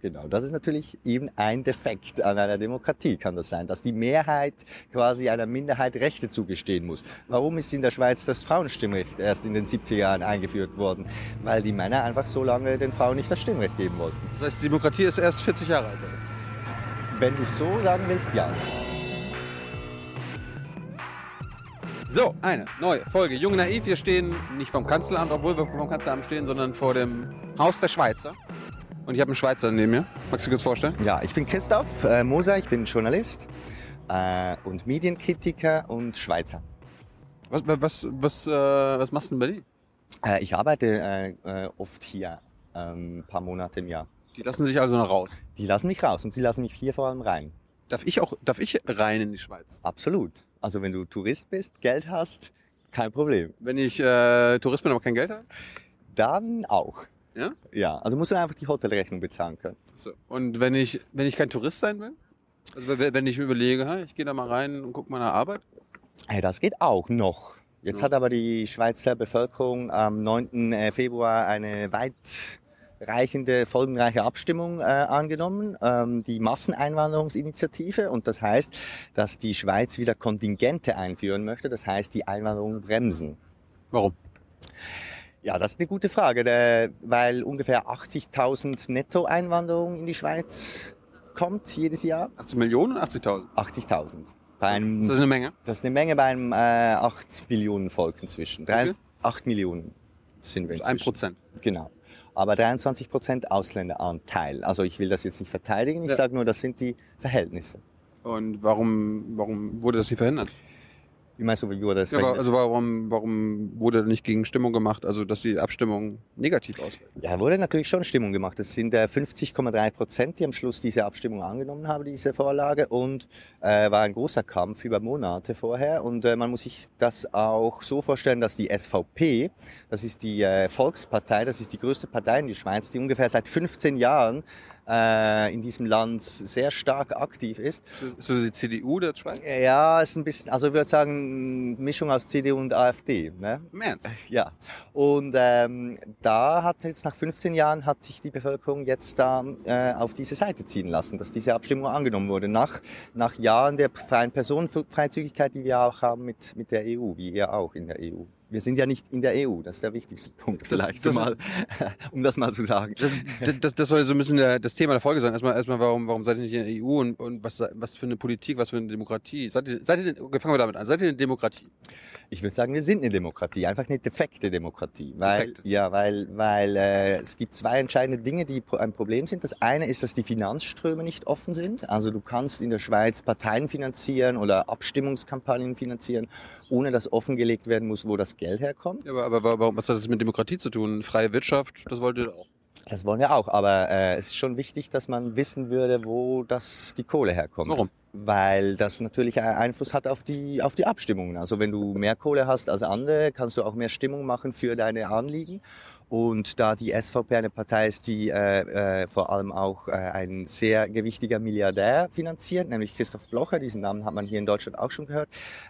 genau. Das ist natürlich eben ein Defekt an einer Demokratie, kann das sein, dass die Mehrheit quasi einer Minderheit Rechte zugestehen muss. Warum ist in der Schweiz das Frauenstimmrecht erst in den 70er Jahren eingeführt worden? Weil die Männer einfach so lange den Frauen nicht das Stimmrecht geben wollten. Das heißt, die Demokratie ist erst 40 Jahre alt. Wenn du so sagen willst, ja. So, eine neue Folge Jung Naiv. Wir stehen nicht vom Kanzleramt, obwohl wir vom Kanzleramt stehen, sondern vor dem Haus der Schweizer. Und ich habe einen Schweizer neben mir. Magst du kurz vorstellen? Ja, ich bin Christoph äh, Moser, ich bin Journalist äh, und Medienkritiker und Schweizer. Was, was, was, äh, was machst du denn bei dir? Äh, ich arbeite äh, äh, oft hier, ein ähm, paar Monate im Jahr. Die lassen sich also noch raus? Die lassen mich raus und sie lassen mich hier vor allem rein. Darf ich auch, darf ich rein in die Schweiz? Absolut. Also wenn du Tourist bist, Geld hast, kein Problem. Wenn ich äh, Tourist bin, aber kein Geld habe? Dann auch. Ja? Ja, also musst du einfach die Hotelrechnung bezahlen können. So. Und wenn ich, wenn ich kein Tourist sein will? Also wenn ich mir überlege, ich gehe da mal rein und gucke meine Arbeit? Hey, das geht auch noch. Jetzt ja. hat aber die Schweizer Bevölkerung am 9. Äh, Februar eine weit reichende, folgenreiche Abstimmung äh, angenommen, ähm, die Masseneinwanderungsinitiative. Und das heißt, dass die Schweiz wieder Kontingente einführen möchte. Das heißt, die Einwanderung bremsen. Warum? Ja, das ist eine gute Frage, der, weil ungefähr 80.000 Nettoeinwanderung in die Schweiz kommt jedes Jahr. 80 Millionen oder 80.000? 80.000. Bei einem, das ist eine Menge? Das ist eine Menge bei einem äh, 8 Millionen Volk inzwischen. Drei, 8 Millionen sind wir inzwischen. Ein Prozent? Genau aber 23 Prozent Ausländeranteil. Also ich will das jetzt nicht verteidigen, ich ja. sage nur, das sind die Verhältnisse. Und warum, warum wurde das hier verhindert? Wie meinst du, wie wurde das? Ja, also warum, warum wurde nicht gegen Stimmung gemacht, also dass die Abstimmung negativ ausfällt? Ja, wurde natürlich schon Stimmung gemacht. Es sind äh, 50,3 Prozent, die am Schluss diese Abstimmung angenommen haben, diese Vorlage. Und äh, war ein großer Kampf über Monate vorher. Und äh, man muss sich das auch so vorstellen, dass die SVP, das ist die äh, Volkspartei, das ist die größte Partei in der Schweiz, die ungefähr seit 15 Jahren äh, in diesem Land sehr stark aktiv ist. So die CDU der Schweiz? Ja, ist ein bisschen, also ich würde sagen, Mischung aus CDU und AfD. Ne? Man. Ja. Und ähm, da hat jetzt nach 15 Jahren hat sich die Bevölkerung jetzt da äh, auf diese Seite ziehen lassen, dass diese Abstimmung angenommen wurde. Nach, nach Jahren der freien Personenfreizügigkeit, die wir auch haben mit, mit der EU, wie ihr auch in der EU. Wir sind ja nicht in der EU, das ist der wichtigste Punkt vielleicht, das, das mal, um das mal zu sagen. Das, das, das soll so ein bisschen der, das Thema der Folge sein. Erstmal, erstmal warum, warum seid ihr nicht in der EU und, und was, was für eine Politik, was für eine Demokratie? Seid ihr, seid ihr, fangen wir damit an, seid ihr eine Demokratie? Ich würde sagen, wir sind eine Demokratie, einfach eine defekte Demokratie. Weil, Defekte. Ja, weil, weil äh, es gibt zwei entscheidende Dinge, die ein Problem sind. Das eine ist, dass die Finanzströme nicht offen sind. Also du kannst in der Schweiz Parteien finanzieren oder Abstimmungskampagnen finanzieren, ohne dass offengelegt werden muss, wo das Geld herkommt. Ja, aber, aber warum, was hat das mit Demokratie zu tun? Freie Wirtschaft, das wollt ihr auch. Das wollen wir auch, aber äh, es ist schon wichtig, dass man wissen würde, wo das die Kohle herkommt. Warum? Weil das natürlich Einfluss hat auf die auf die Abstimmungen. Also wenn du mehr Kohle hast als andere, kannst du auch mehr Stimmung machen für deine Anliegen. Und da die SVP eine Partei ist, die äh, äh, vor allem auch äh, ein sehr gewichtiger Milliardär finanziert, nämlich Christoph Blocher, diesen Namen hat man hier in Deutschland auch schon gehört,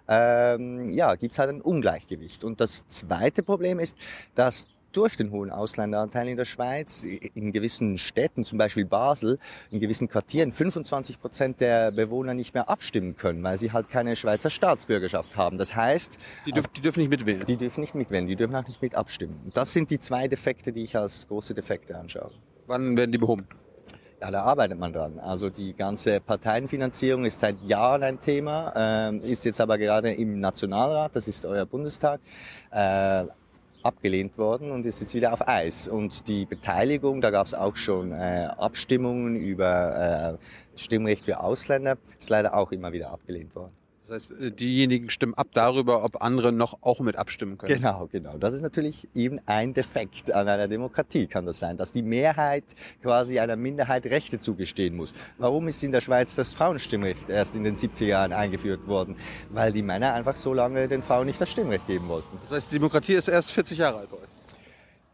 ähm, ja, gibt es halt ein Ungleichgewicht. Und das zweite Problem ist, dass durch den hohen Ausländeranteil in der Schweiz, in gewissen Städten, zum Beispiel Basel, in gewissen Quartieren 25 Prozent der Bewohner nicht mehr abstimmen können, weil sie halt keine Schweizer Staatsbürgerschaft haben. Das heißt, die, dürf, die dürfen nicht mitwählen. Die dürfen nicht mitwählen, die dürfen auch nicht mit abstimmen. Das sind die zwei Defekte, die ich als große Defekte anschaue. Wann werden die behoben? Ja, da arbeitet man dran. Also die ganze Parteienfinanzierung ist seit Jahren ein Thema, äh, ist jetzt aber gerade im Nationalrat, das ist euer Bundestag, äh, abgelehnt worden und ist jetzt wieder auf Eis. Und die Beteiligung, da gab es auch schon äh, Abstimmungen über äh, Stimmrecht für Ausländer, ist leider auch immer wieder abgelehnt worden. Das heißt, äh, diejenigen stimmen ab darüber, ob andere noch auch mit abstimmen können. Genau, genau. Das ist natürlich eben ein Defekt an einer Demokratie, kann das sein, dass die Mehrheit quasi einer Minderheit Rechte zugestehen muss. Warum ist in der Schweiz das Frauenstimmrecht erst in den 70er Jahren eingeführt worden? Weil die Männer einfach so lange den Frauen nicht das Stimmrecht geben wollten. Das heißt, die Demokratie ist erst 40 Jahre alt bei euch?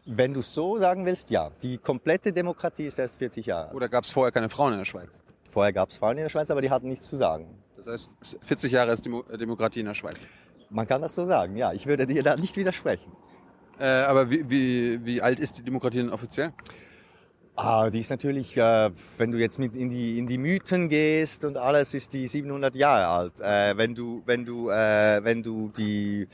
Wenn du so sagen willst, ja. Die komplette Demokratie ist erst 40 Jahre alt. Oder gab es vorher keine Frauen in der Schweiz? Vorher gab es Frauen in der Schweiz, aber die hatten nichts zu sagen. Das heißt, 40 Jahre ist Demo Demokratie in der Schweiz. Man kann das so sagen, ja. Ich würde dir da nicht widersprechen. Äh, aber wie, wie, wie alt ist die Demokratie denn offiziell? Ah, die ist natürlich, äh, wenn du jetzt mit in die in die Mythen gehst und alles, ist die 700 Jahre alt. Äh, wenn du wenn du äh, wenn du die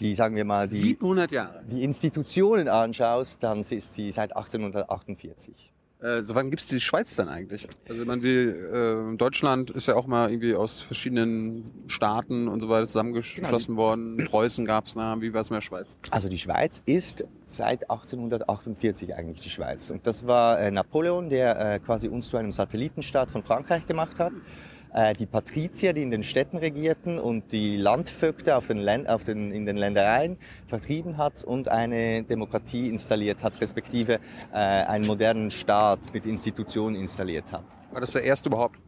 die sagen wir mal die 700 Jahre. die Institutionen anschaust, dann ist sie seit 1848. Äh, so wann gibt's die Schweiz dann eigentlich? Also man will, äh, Deutschland ist ja auch mal irgendwie aus verschiedenen Staaten und so weiter zusammengeschlossen worden. Preußen gab's nah, wie war's mit der Schweiz? Also die Schweiz ist seit 1848 eigentlich die Schweiz. Und das war äh, Napoleon, der äh, quasi uns zu einem Satellitenstaat von Frankreich gemacht hat. Äh, die Patrizier, die in den Städten regierten und die Landvögte auf den Län- auf den, in den Ländereien vertrieben hat und eine Demokratie installiert hat, respektive äh, einen modernen Staat mit Institutionen installiert hat. War das der erste überhaupt?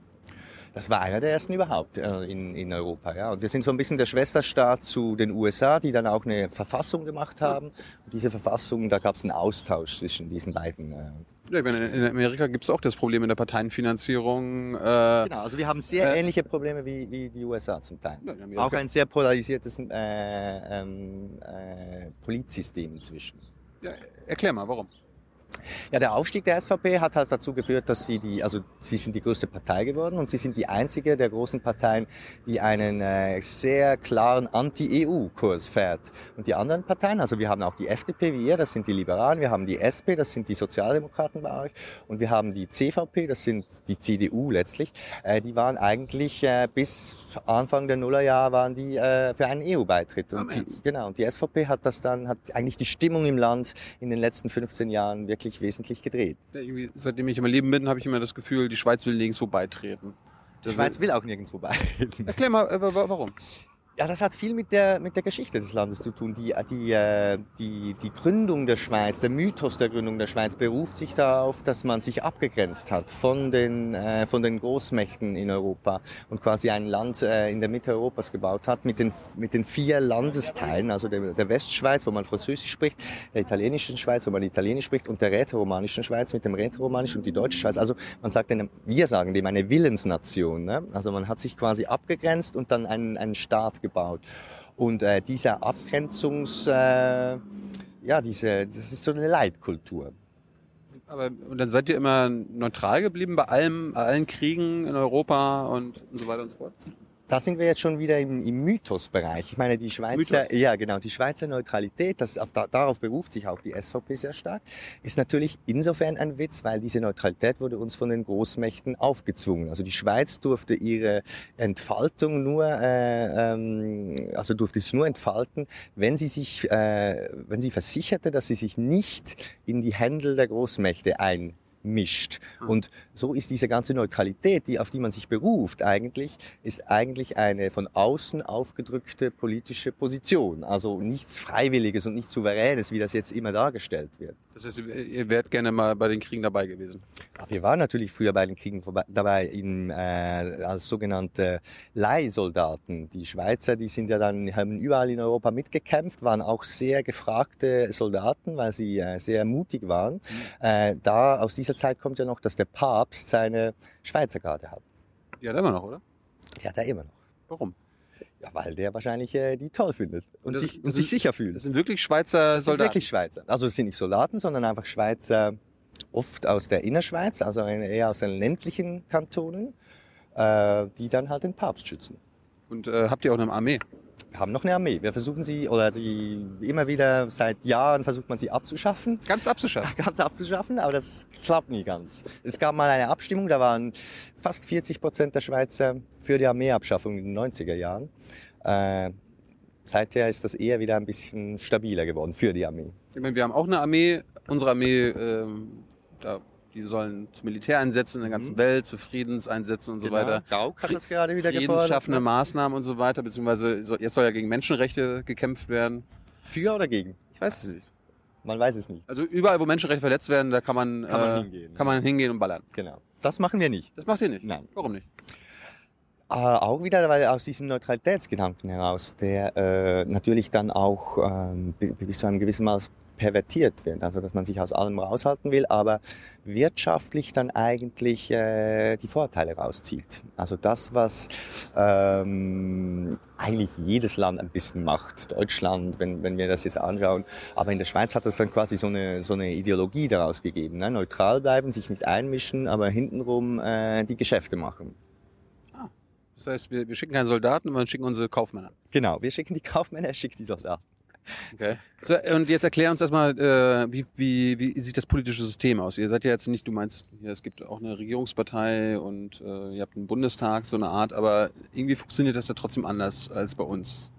Das war einer der ersten überhaupt äh, in, in Europa. Ja. Und wir sind so ein bisschen der Schwesterstaat zu den USA, die dann auch eine Verfassung gemacht haben. Und diese Verfassung, da gab es einen Austausch zwischen diesen beiden. Äh. Ja, ich meine, in Amerika gibt's auch das Problem in der Parteienfinanzierung. Äh, Genau, also wir haben sehr Äh, ähnliche Probleme wie, wie die USA zum Teil. Ja. Auch ein sehr polarisiertes äh, ähm, äh, Politsystem inzwischen. erklär mal, warum? Ja, der Aufstieg der SVP hat halt dazu geführt, dass sie die, also sie sind die größte Partei geworden und sie sind die einzige der großen Parteien, die einen äh, sehr klaren Anti-EU-Kurs fährt. Und die anderen Parteien, also wir haben auch die FDP wie ihr, das sind die Liberalen, wir haben die SP, das sind die Sozialdemokraten bei euch und wir haben die CVP, das sind die CDU letztlich, äh, die waren eigentlich äh, bis Anfang der Nullerjahre waren die äh, für einen EU-Beitritt. Und die, genau, und die SVP hat das dann, hat eigentlich die Stimmung im Land in den letzten 15 Jahren wirklich wesentlich gedreht. Ja, seitdem ich im Leben bin, habe ich immer das Gefühl, die Schweiz will nirgendwo beitreten. Die Schweiz will auch nirgendwo beitreten. Erklär mal, äh, wa- warum? Ja, das hat viel mit der, mit der Geschichte des Landes zu tun. Die, die, äh, die, die Gründung der Schweiz, der Mythos der Gründung der Schweiz beruft sich darauf, dass man sich abgegrenzt hat von den, äh, von den Großmächten in Europa und quasi ein Land äh, in der Mitte Europas gebaut hat mit den, mit den vier Landesteilen, also der, der Westschweiz, wo man Französisch spricht, der italienischen Schweiz, wo man Italienisch spricht und der rätoromanischen Schweiz mit dem Rätoromanisch und die deutsche Schweiz. Also man sagt, dem, wir sagen dem eine Willensnation. Ne? Also man hat sich quasi abgegrenzt und dann einen, einen Staat gebaut. Und äh, diese Abgrenzungs, äh, ja, diese, das ist so eine Leitkultur. Aber und dann seid ihr immer neutral geblieben bei allem, bei allen Kriegen in Europa und, und so weiter und so fort? Da sind wir jetzt schon wieder im, im Mythos-Bereich. Ich meine, die Schweizer, Mythos? ja genau, die Schweizer Neutralität, das, auf, da, darauf beruft sich auch die SVP sehr stark, ist natürlich insofern ein Witz, weil diese Neutralität wurde uns von den Großmächten aufgezwungen. Also die Schweiz durfte ihre Entfaltung nur, äh, ähm, also durfte sich nur entfalten, wenn sie sich, äh, wenn sie versicherte, dass sie sich nicht in die Händel der Großmächte ein mischt. Ah. Und so ist diese ganze Neutralität, die, auf die man sich beruft, eigentlich, ist eigentlich eine von außen aufgedrückte politische Position. Also nichts Freiwilliges und nichts Souveränes, wie das jetzt immer dargestellt wird. Das heißt, ihr- ihr wärt gerne mal bei den Kriegen dabei gewesen. Wir waren natürlich früher bei den Kriegen vorbei, dabei in, äh, als sogenannte Leihsoldaten. Die Schweizer, die sind ja dann, haben überall in Europa mitgekämpft, waren auch sehr gefragte Soldaten, weil sie äh, sehr mutig waren. Äh, da, aus dieser Zeit kommt ja noch, dass der Papst seine Schweizer Garde hat. Ja, immer noch, oder? Die hat er immer noch. Warum? Ja, weil der wahrscheinlich äh, die toll findet und, Das- sich, und sich ist- sicher fühlt. Das sind wirklich Schweizer Das sind Soldaten. wirklich Schweizer. Also es sind nicht Soldaten, sondern einfach Schweizer, oft aus der Innerschweiz, also eher aus den ländlichen Kantonen, äh, die dann halt den Papst schützen. Und äh, habt ihr auch eine Armee? Wir haben noch eine Armee. Wir versuchen sie, oder die immer wieder seit Jahren versucht man sie abzuschaffen, Ganz abzuschaffen. ganz abzuschaffen, aber das klappt nie ganz. Es gab mal eine Abstimmung, da waren fast 40 Prozent der Schweizer für die Armeeabschaffung in den 90er Jahren. Äh, seither ist das eher wieder ein bisschen stabiler geworden für die Armee. Ich meine, wir haben auch eine Armee. Unsere Armee, ähm, da, die sollen zum Militär einsetzen in der ganzen Mhm. Welt, zu Friedenseinsätzen und so weiter. Gauck hat das gerade wieder gefordert. Friedensschaffende ne? Maßnahmen und so weiter, beziehungsweise so, jetzt soll ja gegen Menschenrechte gekämpft werden. Für oder gegen? Ich weiß es nicht. Man weiß es nicht. Also überall, wo Menschenrechte verletzt werden, da kann man, Kann man äh, hingehen. kann man hingehen und ballern. Genau. Das machen wir nicht. Das macht ihr nicht? Nein. Warum nicht? Äh, auch wieder, weil aus diesem Neutralitätsgedanken heraus, der äh, natürlich dann auch ähm, bi- bis zu einem gewissen Maß pervertiert wird, also dass man sich aus allem raushalten will, aber wirtschaftlich dann eigentlich äh, die Vorteile rauszieht. Also das, was ähm, eigentlich jedes Land ein bisschen macht, Deutschland, wenn, wenn wir das jetzt anschauen, aber in der Schweiz hat das dann quasi so eine, so eine Ideologie daraus gegeben, ne? neutral bleiben, sich nicht einmischen, aber hintenrum äh, die Geschäfte machen. Das heißt, wir, wir schicken keine Soldaten, sondern schicken unsere Kaufmänner. Genau, wir schicken die Kaufmänner, er schickt die Soldaten. Okay. So, und jetzt erklär uns erstmal, äh, wie, wie, wie sieht das politische System aus? Ihr seid ja jetzt nicht, du meinst, ja, es gibt auch eine Regierungspartei und äh, ihr habt einen Bundestag, so eine Art, aber irgendwie funktioniert das ja trotzdem anders als bei uns.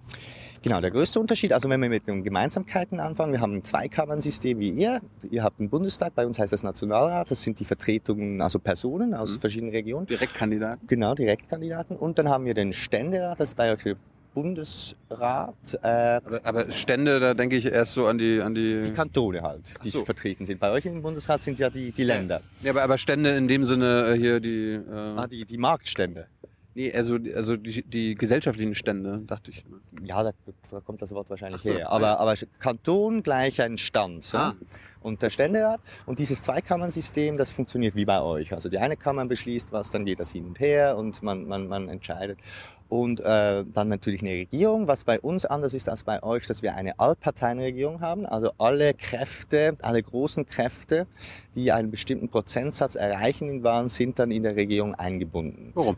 Genau, der größte Unterschied, also wenn wir mit den Gemeinsamkeiten anfangen, wir haben ein Zweikammern-System wie ihr. Ihr habt einen Bundestag, bei uns heißt das Nationalrat, das sind die Vertretungen, also Personen aus Mhm. verschiedenen Regionen. Direktkandidaten? Genau, Direktkandidaten. Und dann haben wir den Ständerat, das ist bei euch der Bundesrat, äh, Aber, aber Stände, da denke ich erst so an die, an die. die Kantone halt, die so. vertreten sind. Bei euch im Bundesrat sind ja die, die Länder, ja, aber, aber Stände in dem Sinne äh, hier die. Äh, ah, die, die Marktstände. Nee, also, also die, die gesellschaftlichen Stände, dachte ich. Ja, da, da kommt das Wort wahrscheinlich so, her. Aber, aber Kanton gleich ein Stand. Ah. Ja? Und der Ständerat und dieses Zweikammern-System, das funktioniert wie bei euch. Also die eine Kammer beschließt was, dann geht das hin und her und man, man, man entscheidet. Und äh, dann natürlich eine Regierung. Was bei uns anders ist als bei euch, dass wir eine Allparteienregierung haben. Also alle Kräfte, alle großen Kräfte, die einen bestimmten Prozentsatz erreichen in Wahlen, sind dann in der Regierung eingebunden. Warum?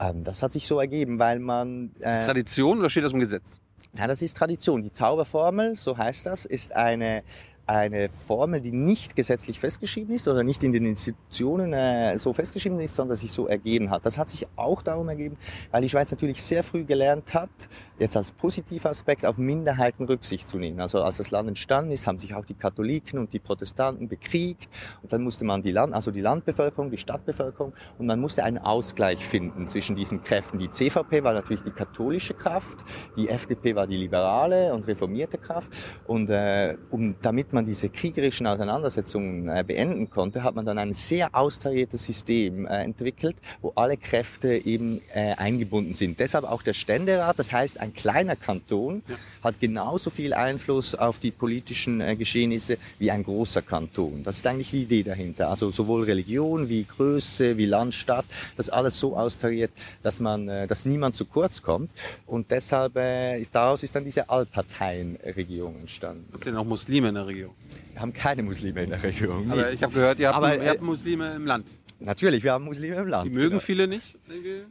Ähm, das hat sich so ergeben, weil man... Äh, Tradition oder steht das im Gesetz? ja, das ist Tradition. Die Zauberformel, so heißt das, ist eine, eine Formel, die nicht gesetzlich festgeschrieben ist oder nicht in den Institutionen äh, so festgeschrieben ist, sondern sich so ergeben hat. Das hat sich auch darum ergeben, weil die Schweiz natürlich sehr früh gelernt hat, jetzt als positiver Aspekt auf Minderheiten Rücksicht zu nehmen. Also als das Land entstanden ist, haben sich auch die Katholiken und die Protestanten bekriegt und dann musste man die Land, also die Landbevölkerung, die Stadtbevölkerung und man musste einen Ausgleich finden zwischen diesen Kräften. Die CVP war natürlich die katholische Kraft, die FDP war die liberale und reformierte Kraft und äh, um, damit man diese kriegerischen Auseinandersetzungen äh, beenden konnte, hat man dann ein sehr austariertes System äh, entwickelt, wo alle Kräfte eben äh, eingebunden sind. Deshalb auch der Ständerat, das heißt ein kleiner Kanton Ja. hat genauso viel Einfluss auf die politischen Geschehnisse wie ein großer Kanton. Das ist eigentlich die Idee dahinter. Also sowohl Religion wie Größe, wie Land, Stadt, das alles so austariert, dass man, dass niemand zu kurz kommt. Und deshalb ist, daraus ist dann diese Allparteienregierung entstanden. Habt ihr noch Muslime in der Regierung? Wir haben keine Muslime in der Regierung. Aber ich habe gehört, ihr habt, Aber, ihr habt äh, Muslime im Land. Natürlich, wir haben Muslime im Land. Die mögen genau. viele nicht. denke ich.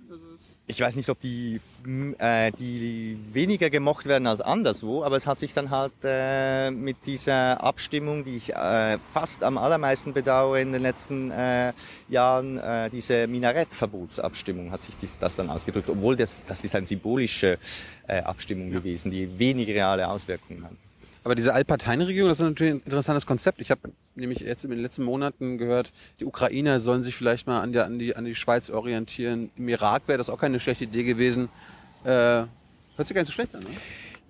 Ich weiß nicht, ob die, äh, die weniger gemocht werden als anderswo, aber es hat sich dann halt äh, mit dieser Abstimmung, die ich äh, fast am allermeisten bedauere in den letzten äh, Jahren, äh, diese Minarettverbotsabstimmung hat sich die, das dann ausgedrückt, obwohl das, das ist eine symbolische äh, Abstimmung gewesen, die wenig reale Auswirkungen hat. Aber diese Allparteienregierung, das ist natürlich ein interessantes Konzept. Ich habe nämlich jetzt in den letzten Monaten gehört, die Ukrainer sollen sich vielleicht mal an, der, an, die, an die Schweiz orientieren. Im Irak wäre das auch keine schlechte Idee gewesen. Äh, hört sich gar nicht so schlecht an, ne?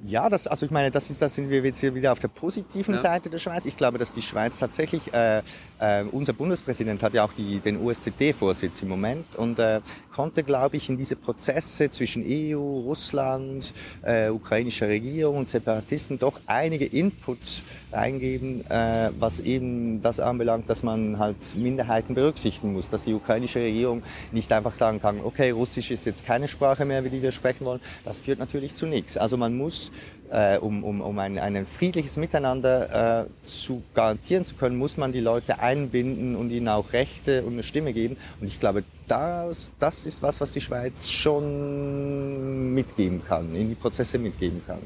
Ja, das, also ich meine, das ist, da sind wir jetzt hier wieder auf der positiven Ja. Seite der Schweiz. Ich glaube, dass die Schweiz tatsächlich, äh, äh, unser Bundespräsident hat ja auch die, den USZD-Vorsitz im Moment und äh, konnte, glaube ich, in diese Prozesse zwischen EU, Russland, äh, ukrainischer Regierung und Separatisten doch einige Inputs eingeben, äh, was eben das anbelangt, dass man halt Minderheiten berücksichtigen muss, dass die ukrainische Regierung nicht einfach sagen kann, okay, Russisch ist jetzt keine Sprache mehr, wie die wir sprechen wollen. Das führt natürlich zu nichts. Also man muss äh, um, um, um ein, ein friedliches Miteinander äh, zu garantieren zu können, muss man die Leute einbinden und ihnen auch Rechte und eine Stimme geben. Und ich glaube, das, das ist was, was die Schweiz schon mitgeben kann, in die Prozesse mitgeben kann.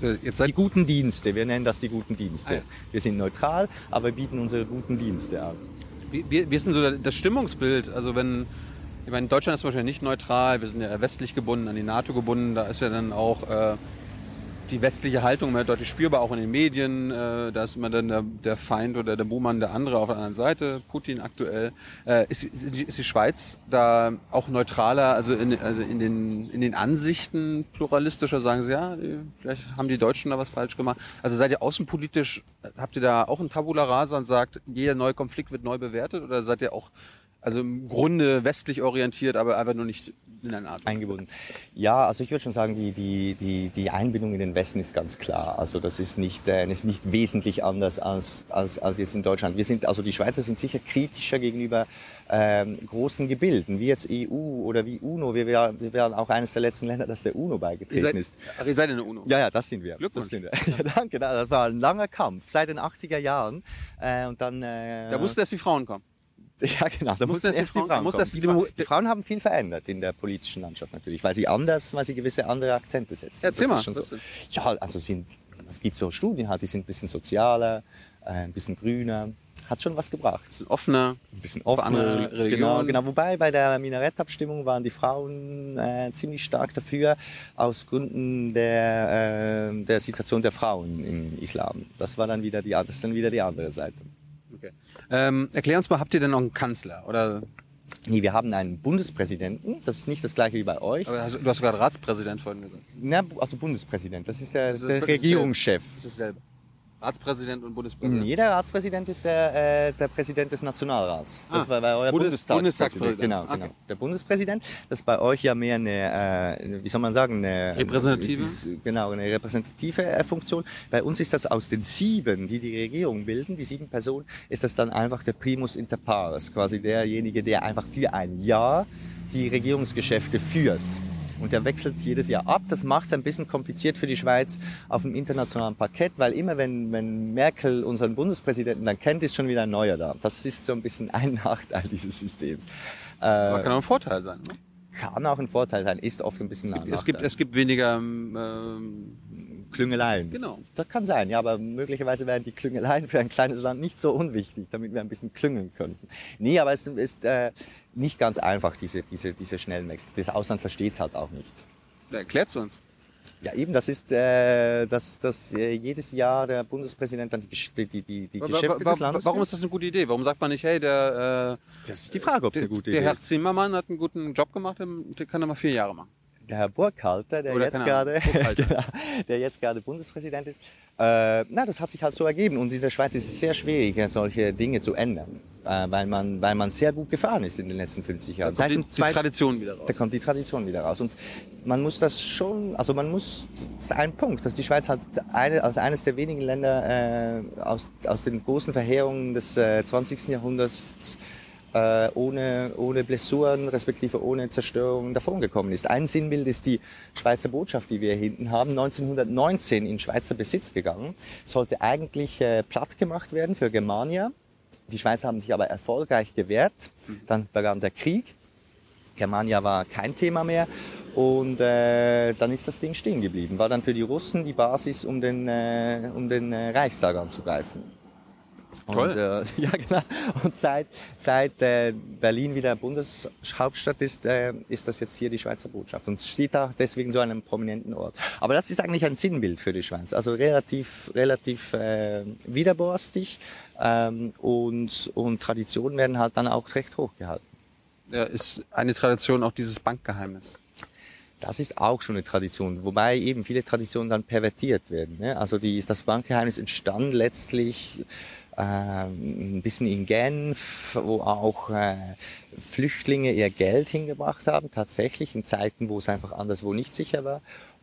Die guten Dienste, wir nennen das die guten Dienste. Ah. Wir sind neutral, aber bieten unsere guten Dienste an. wie, wie wie ist denn so das Stimmungsbild? Also wenn, ich meine, Deutschland ist zum Beispiel nicht neutral, wir sind ja westlich gebunden, an die NATO gebunden, da ist ja dann auch äh, die westliche Haltung immer deutlich spürbar, auch in den Medien. Äh, da ist immer dann der, der Feind oder der Buhmann der andere auf der anderen Seite, Putin aktuell. Äh, ist, ist die Schweiz da auch neutraler, also in, also in, den, in den Ansichten pluralistischer, sagen Sie, ja, vielleicht haben die Deutschen da was falsch gemacht. Also seid ihr außenpolitisch, habt ihr da auch ein Tabula Rasa und sagt, jeder neue Konflikt wird neu bewertet oder seid ihr auch Also im Grunde westlich orientiert, aber einfach nur nicht in einer Art. eingebunden. Ja, also ich würde schon sagen, die, die, die, die Einbindung in den Westen ist ganz klar. Also das ist nicht, äh, ist nicht wesentlich anders als, als, als jetzt in Deutschland. Wir sind, also die Schweizer sind sicher kritischer gegenüber ähm, großen Gebilden, wie jetzt EU oder wie UNO. Wir, wär- wir wären auch eines der letzten Länder, das der UNO beigetreten Ihr seid, ist. ach, ihr seid in der UNO. Ja, ja, das sind wir. Glückwunsch. Das sind wir. Ja, danke. Das war ein langer Kampf seit den 80er Jahren. Äh, und dann, äh, Da mussten erst die Frauen kommen. ja, genau. Da Mussten mussten erst die Frauen- muss kommen. Die, die Fra die Frauen haben viel verändert in der politischen Landschaft natürlich, weil sie anders, weil sie gewisse andere Akzente setzen. Erzähl Das ist schon so. Ja, also sind, es gibt so Studien, halt, die sind ein bisschen sozialer, äh, ein bisschen grüner. Hat schon was gebracht. Bisschen offener. Ein bisschen Für andere offener. Religionen. Genau, genau. Wobei bei der Minarettabstimmung waren die Frauen äh, ziemlich stark dafür, aus Gründen der, äh, der Situation der Frauen im Islam. Das war dann wieder die, das ist dann wieder die andere Seite. Ähm, erklär uns mal, habt ihr denn noch einen Kanzler? Oder Nee, wir haben einen Bundespräsidenten. Das ist nicht das gleiche wie bei euch. aber hast- du hast gerade Ratspräsident vorhin gesagt. Na, also Bundespräsident. Das ist der, Das ist- der das ist Regierungschef. Das ist dasselbe. Ratspräsident und Bundespräsident. Nee, der Ratspräsident ist der, äh, der Präsident des Nationalrats. Das Ah, war bei euer Bundes- Bundestagspräsident. Bundestagspräsident. Genau, genau. Okay. Der Bundespräsident, das ist bei euch ja mehr eine, äh, wie soll man sagen, eine Repräsentative? dies- Genau, eine repräsentative äh, Funktion. Bei uns ist das aus den sieben, die die Regierung bilden, die sieben Personen, ist das dann einfach der Primus inter pares, quasi derjenige, der einfach für ein Jahr die Regierungsgeschäfte führt. Und der wechselt jedes Jahr ab. Das macht es ein bisschen kompliziert für die Schweiz auf dem internationalen Parkett, weil immer wenn, wenn Merkel unseren Bundespräsidenten dann kennt, ist schon wieder ein neuer da. Das ist so ein bisschen ein Nachteil dieses Systems. Aber Äh, kann auch ein Vorteil sein. Ne? kann auch ein Vorteil sein, ist oft ein bisschen ein Es gibt, Nachteil. es gibt weniger. Ähm, Klüngeleien. genau. Das kann sein, ja, aber möglicherweise wären die Klüngeleien für ein kleines Land nicht so unwichtig, damit wir ein bisschen klüngeln könnten. Nee, aber es ist äh, nicht ganz einfach, diese, diese, diese schnellen Wechsel. Das Ausland versteht es halt auch nicht. Erklärt es uns. Ja, eben, das ist, äh, dass, dass äh, jedes Jahr der Bundespräsident dann die, die, die, die, Geschäfte des Landes Warum ist das eine gute Idee? Warum sagt man nicht, hey, der, äh, Das ist die Frage, ob es der, eine gute der Idee Herr ist. Zimmermann hat einen guten Job gemacht, der der kann er mal vier Jahre machen. Der Herr Burkhalter, der Oder jetzt gerade, genau, der jetzt gerade Bundespräsident ist, äh, na, das hat sich halt so ergeben. Und in der Schweiz ist es sehr schwierig, solche Dinge zu ändern, äh, weil man, weil man sehr gut gefahren ist in den letzten 50 Jahren. Da kommt die, dem die Tradition wieder raus. da kommt die Tradition wieder raus. Und man muss das schon, also man muss, das ist ein Punkt, dass die Schweiz halt eine, als eines der wenigen Länder äh, aus, aus den großen Verheerungen des äh, 20. Jahrhunderts äh, ohne, ohne Blessuren, respektive ohne Zerstörung davongekommen ist. Ein Sinnbild ist die Schweizer Botschaft, die wir hier hinten haben, 1919 in Schweizer Besitz gegangen, sollte eigentlich äh, platt gemacht werden für Germania. Die Schweizer haben sich aber erfolgreich gewehrt. Dann begann der Krieg. Germania war kein Thema mehr. Und äh, dann ist das Ding stehen geblieben. War dann für die Russen die Basis, um den, äh, um den äh, Reichstag anzugreifen. Toll. Und, äh, ja, genau. Und seit, seit äh, Berlin wieder Bundeshauptstadt ist, äh, ist das jetzt hier die Schweizer Botschaft. Und es steht da deswegen so an einem prominenten Ort. Aber das ist eigentlich ein Sinnbild für die Schweiz. Also relativ, relativ äh, widerborstig ähm, und, und Traditionen werden halt dann auch recht hoch gehalten. Ja, ist eine Tradition auch dieses Bankgeheimnis. Das ist auch schon eine Tradition, wobei eben viele Traditionen dann pervertiert werden. Ne? Also die, das Bankgeheimnis entstand letztlich ein bisschen in Genf, wo auch äh, Flüchtlinge ihr Geld hingebracht haben, tatsächlich in Zeiten, wo es einfach anderswo nicht sicher war.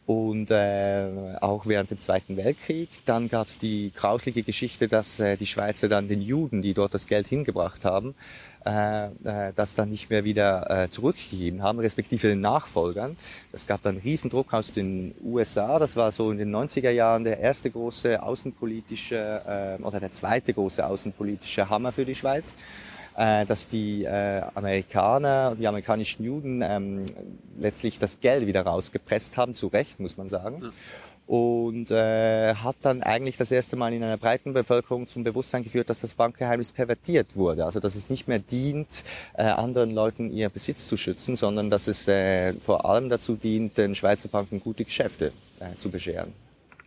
Und äh, auch während dem Zweiten Weltkrieg. Dann gab es die grauslige Geschichte, dass äh, die Schweizer dann den Juden, die dort das Geld hingebracht haben, äh, äh, das dann nicht mehr wieder äh, zurückgegeben haben, respektive den Nachfolgern. Es gab dann Riesendruck aus den USA. Das war so in den 90er Jahren der erste große außenpolitische äh, oder der zweite große außenpolitische Hammer für die Schweiz äh, dass die äh, Amerikaner, die amerikanischen Juden ähm, letztlich das Geld wieder rausgepresst haben, zu Recht, muss man sagen. Und äh, hat dann eigentlich das erste Mal in einer breiten Bevölkerung zum Bewusstsein geführt, dass das Bankgeheimnis pervertiert wurde. Also dass es nicht mehr dient, äh, anderen Leuten ihr Besitz zu schützen, sondern dass es äh, vor allem dazu dient, den Schweizer Banken gute Geschäfte äh, zu bescheren.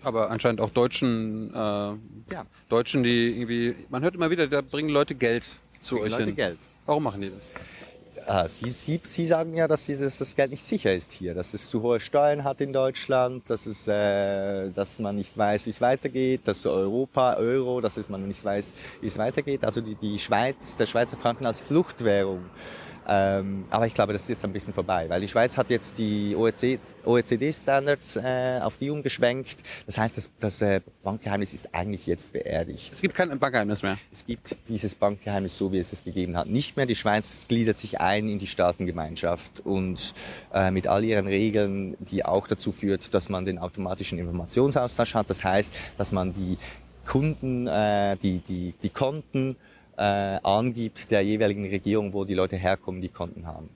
Aber anscheinend auch Deutschen, äh, Ja. Deutschen, die irgendwie, man hört immer wieder, da bringen Leute Geld zu Bringen euch Leute hin. Geld. Warum machen die das? Ah, Sie, Sie, Sie sagen ja, dass, Sie, dass das Geld nicht sicher ist hier, dass es zu hohe Steuern hat in Deutschland, dass, es, äh, dass man nicht weiß, wie es weitergeht, dass Europa, Euro, dass es man nicht weiß, wie es weitergeht. Also die, die Schweiz, der Schweizer Franken als Fluchtwährung ähm, aber ich glaube, das ist jetzt ein bisschen vorbei, weil die Schweiz hat jetzt die OECD-Standards äh, auf die umgeschwenkt. Das heißt, das, das äh, Bankgeheimnis ist eigentlich jetzt beerdigt. Es gibt kein Bankgeheimnis mehr. Es gibt dieses Bankgeheimnis so, wie es es gegeben hat, nicht mehr. Die Schweiz gliedert sich ein in die Staatengemeinschaft und äh, mit all ihren Regeln, die auch dazu führt, dass man den automatischen Informationsaustausch hat. Das heißt, dass man die Kunden, äh, die, die, die Konten, äh, angibt der jeweiligen Regierung, wo die Leute herkommen, die Konten haben.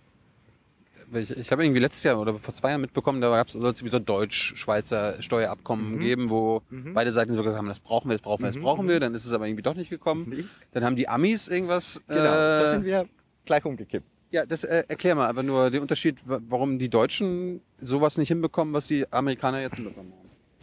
Ich, ich habe irgendwie letztes Jahr oder vor zwei Jahren mitbekommen, da gab es soll es so Deutsch-Schweizer Steuerabkommen mhm. geben, wo mhm. beide Seiten so gesagt haben, das brauchen wir, das brauchen wir, das mhm. brauchen wir. Dann ist es aber irgendwie doch nicht gekommen. Dann haben die Amis irgendwas. Genau, äh, da sind wir gleich umgekippt. Ja, das äh, erklär mal, aber nur den Unterschied, warum die Deutschen sowas nicht hinbekommen, was die Amerikaner jetzt hinbekommen haben.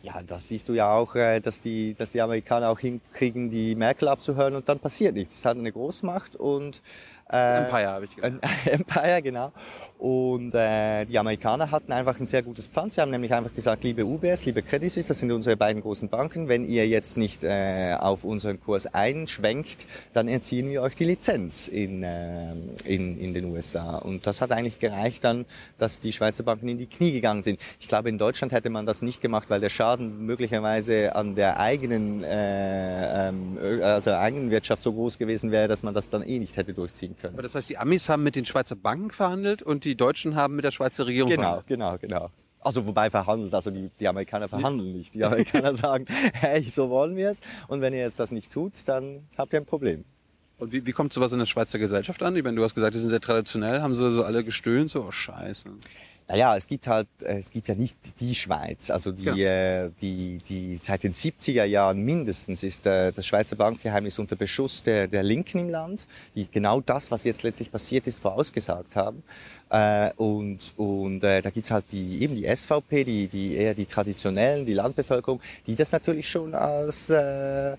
Ja, das siehst du ja auch, äh, dass die, dass die Amerikaner auch hinkriegen, die Merkel abzuhören und dann passiert nichts. Es hat eine Großmacht und äh, Empire habe ich gesagt. Empire, genau. Und äh, die Amerikaner hatten einfach ein sehr gutes Pfand. Sie haben nämlich einfach gesagt, liebe UBS, liebe Credit Suisse, das sind unsere beiden großen Banken, wenn ihr jetzt nicht äh, auf unseren Kurs einschwenkt, dann entziehen wir euch die Lizenz in, äh, in, in den USA. Und das hat eigentlich gereicht dann, dass die Schweizer Banken in die Knie gegangen sind. Ich glaube, in Deutschland hätte man das nicht gemacht, weil der Schaden möglicherweise an der eigenen, äh, ähm, also eigenen Wirtschaft so groß gewesen wäre, dass man das dann eh nicht hätte durchziehen können. Aber das heißt, die Amis haben mit den Schweizer Banken verhandelt und die Deutschen haben mit der Schweizer Regierung genau, verhandelt. Genau, genau. Also wobei verhandelt, also die, die Amerikaner verhandeln nicht. Die Amerikaner sagen, hey, so wollen wir es. Und wenn ihr jetzt das nicht tut, dann habt ihr ein Problem. Und wie, wie kommt sowas in der Schweizer Gesellschaft an? Ich meine, du hast gesagt, die sind sehr traditionell. Haben sie so alle gestöhnt? So, oh, scheiße. Naja, es gibt halt, äh, es gibt ja nicht die Schweiz. Also die, ja. äh, die, die seit den 70er Jahren mindestens ist äh, das Schweizer Bankgeheimnis unter Beschuss der, der Linken im Land, die genau das, was jetzt letztlich passiert ist, vorausgesagt haben. Äh, und und äh, da gibt's halt die, eben die SVP, die, die eher die Traditionellen, die Landbevölkerung, die das natürlich schon als äh,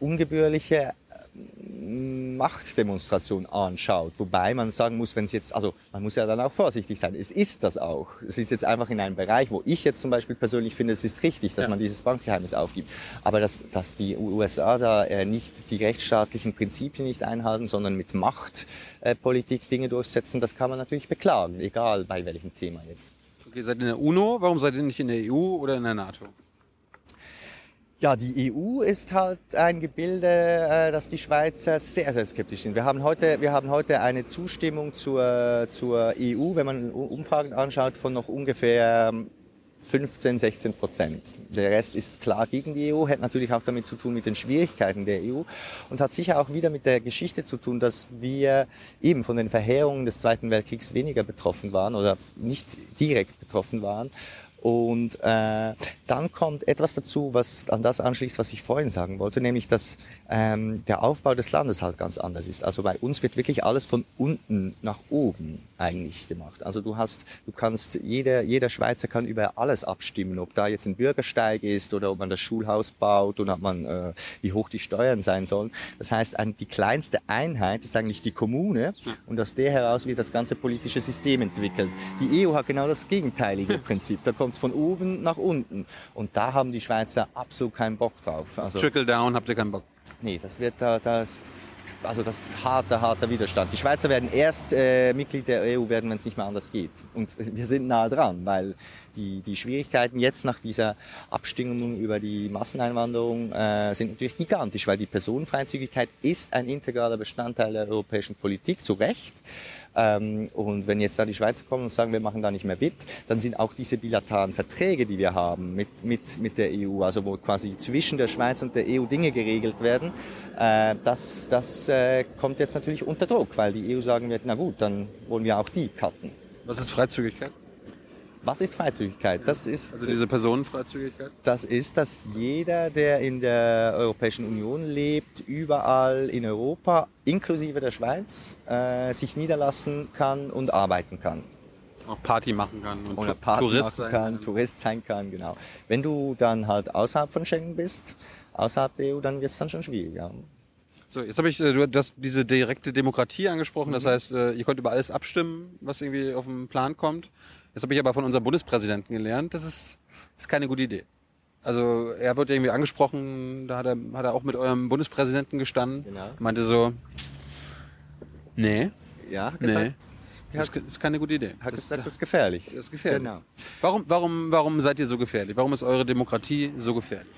ungebührliche Machtdemonstration anschaut. Wobei man sagen muss, wenn es jetzt, also man muss ja dann auch vorsichtig sein. Es ist das auch. Es ist jetzt einfach in einem Bereich, wo ich jetzt zum Beispiel persönlich finde, es ist richtig, dass ja. man dieses Bankgeheimnis aufgibt. Aber dass, dass die USA da äh, nicht die rechtsstaatlichen Prinzipien nicht einhalten, sondern mit Machtpolitik äh, Dinge durchsetzen, das kann man natürlich beklagen, egal bei welchem Thema jetzt. Okay, seid ihr in der UNO? Warum seid ihr nicht in der EU oder in der NATO? Ja, die EU ist halt ein Gebilde, äh, das die Schweizer sehr, sehr skeptisch sind. Wir haben heute, wir haben heute eine Zustimmung zur, zur EU, wenn man Umfragen anschaut, von noch ungefähr 15, 16 Prozent. Der Rest ist klar gegen die EU, hat natürlich auch damit zu tun mit den Schwierigkeiten der EU und hat sicher auch wieder mit der Geschichte zu tun, dass wir eben von den Verheerungen des Zweiten Weltkriegs weniger betroffen waren oder nicht direkt betroffen waren und äh, dann kommt etwas dazu, was an das anschließt, was ich vorhin sagen wollte, nämlich dass ähm, der Aufbau des Landes halt ganz anders ist. Also bei uns wird wirklich alles von unten nach oben eigentlich gemacht. Also du hast, du kannst, jeder, jeder Schweizer kann über alles abstimmen, ob da jetzt ein Bürgersteig ist oder ob man das Schulhaus baut und ob man, äh, wie hoch die Steuern sein sollen. Das heißt, ein, die kleinste Einheit ist eigentlich die Kommune und aus der heraus wird das ganze politische System entwickelt. Die EU hat genau das gegenteilige Prinzip. Da kommt es von oben nach unten. Und da haben die Schweizer absolut keinen Bock drauf. Also, Trickle down habt ihr keinen Bock? Nee, das wird da, das, also das ist harter, harter Widerstand. Die Schweizer werden erst äh, Mitglied der EU werden, wenn es nicht mehr anders geht. Und wir sind nah dran, weil die, die Schwierigkeiten jetzt nach dieser Abstimmung über die Masseneinwanderung äh, sind natürlich gigantisch, weil die Personenfreizügigkeit ist ein integraler Bestandteil der europäischen Politik, zu Recht. Ähm, und wenn jetzt da die Schweizer kommen und sagen, wir machen da nicht mehr mit, dann sind auch diese bilateralen Verträge, die wir haben mit, mit, mit der EU, also wo quasi zwischen der Schweiz und der EU Dinge geregelt werden, äh, das, das äh, kommt jetzt natürlich unter Druck, weil die EU sagen wird, na gut, dann wollen wir auch die cutten. Was ist Freizügigkeit? Was ist Freizügigkeit? Das ist, also diese Personenfreizügigkeit? Das ist, dass jeder, der in der Europäischen Union lebt, überall in Europa, inklusive der Schweiz, äh, sich niederlassen kann und arbeiten kann. Auch Party machen kann und Oder Party Tourist machen kann, kann, Tourist sein kann, genau. Wenn du dann halt außerhalb von Schengen bist, außerhalb der EU, dann wird es dann schon schwieriger. So, jetzt habe ich äh, du hast diese direkte Demokratie angesprochen. Das heißt, äh, ihr könnt über alles abstimmen, was irgendwie auf den Plan kommt. Jetzt habe ich aber von unserem Bundespräsidenten gelernt, das ist, ist keine gute Idee. Also er wird irgendwie angesprochen, da hat er, hat er auch mit eurem Bundespräsidenten gestanden. Genau. Meinte so, nee, Ja, nee, gesagt, das ist keine gute Idee. hat Das- gesagt, das ist gefährlich. das ist gefährlich. Genau. Warum, warum, warum seid ihr so gefährlich? Warum ist eure Demokratie so gefährlich?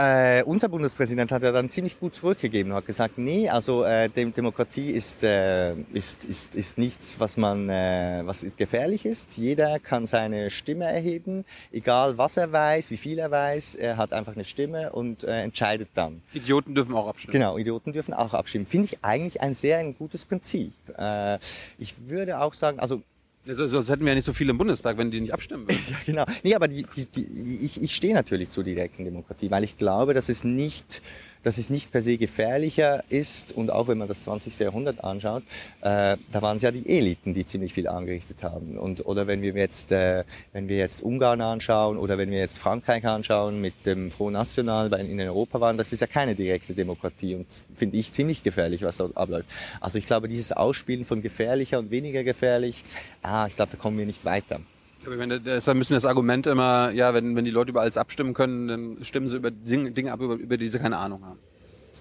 Äh, unser Bundespräsident hat ja dann ziemlich gut zurückgegeben und hat gesagt, nee, also äh, Dem Demokratie ist, äh, ist, ist, ist nichts, was man, äh, was gefährlich ist. Jeder kann seine Stimme erheben, egal was er weiß, wie viel er weiß. Er hat einfach eine Stimme und äh, entscheidet dann. Idioten dürfen auch abstimmen. Genau, Idioten dürfen auch abstimmen. Finde ich eigentlich ein sehr ein gutes Prinzip. Äh, ich würde auch sagen, also Also, sonst hätten wir ja nicht so viele im Bundestag, wenn die nicht abstimmen würden. Ja, genau. Nee, aber die, die, die, ich, ich stehe natürlich zur direkten Demokratie, weil ich glaube, dass es nicht dass es nicht per se gefährlicher ist und auch wenn man das 20. Jahrhundert anschaut, äh, da waren es ja die Eliten, die ziemlich viel angerichtet haben. Und, oder wenn wir jetzt, äh, wenn wir jetzt Ungarn anschauen oder wenn wir jetzt Frankreich anschauen mit dem Front National, weil in Europa waren, das ist ja keine direkte Demokratie und finde ich ziemlich gefährlich, was dort abläuft. Also ich glaube, dieses Ausspielen von gefährlicher und weniger gefährlich, ah, ich glaube, da kommen wir nicht weiter. Aber ich meine, ein bisschen das Argument immer, ja, wenn, wenn die Leute über alles abstimmen können, dann stimmen sie über Dinge, ab, über, über die sie keine Ahnung haben.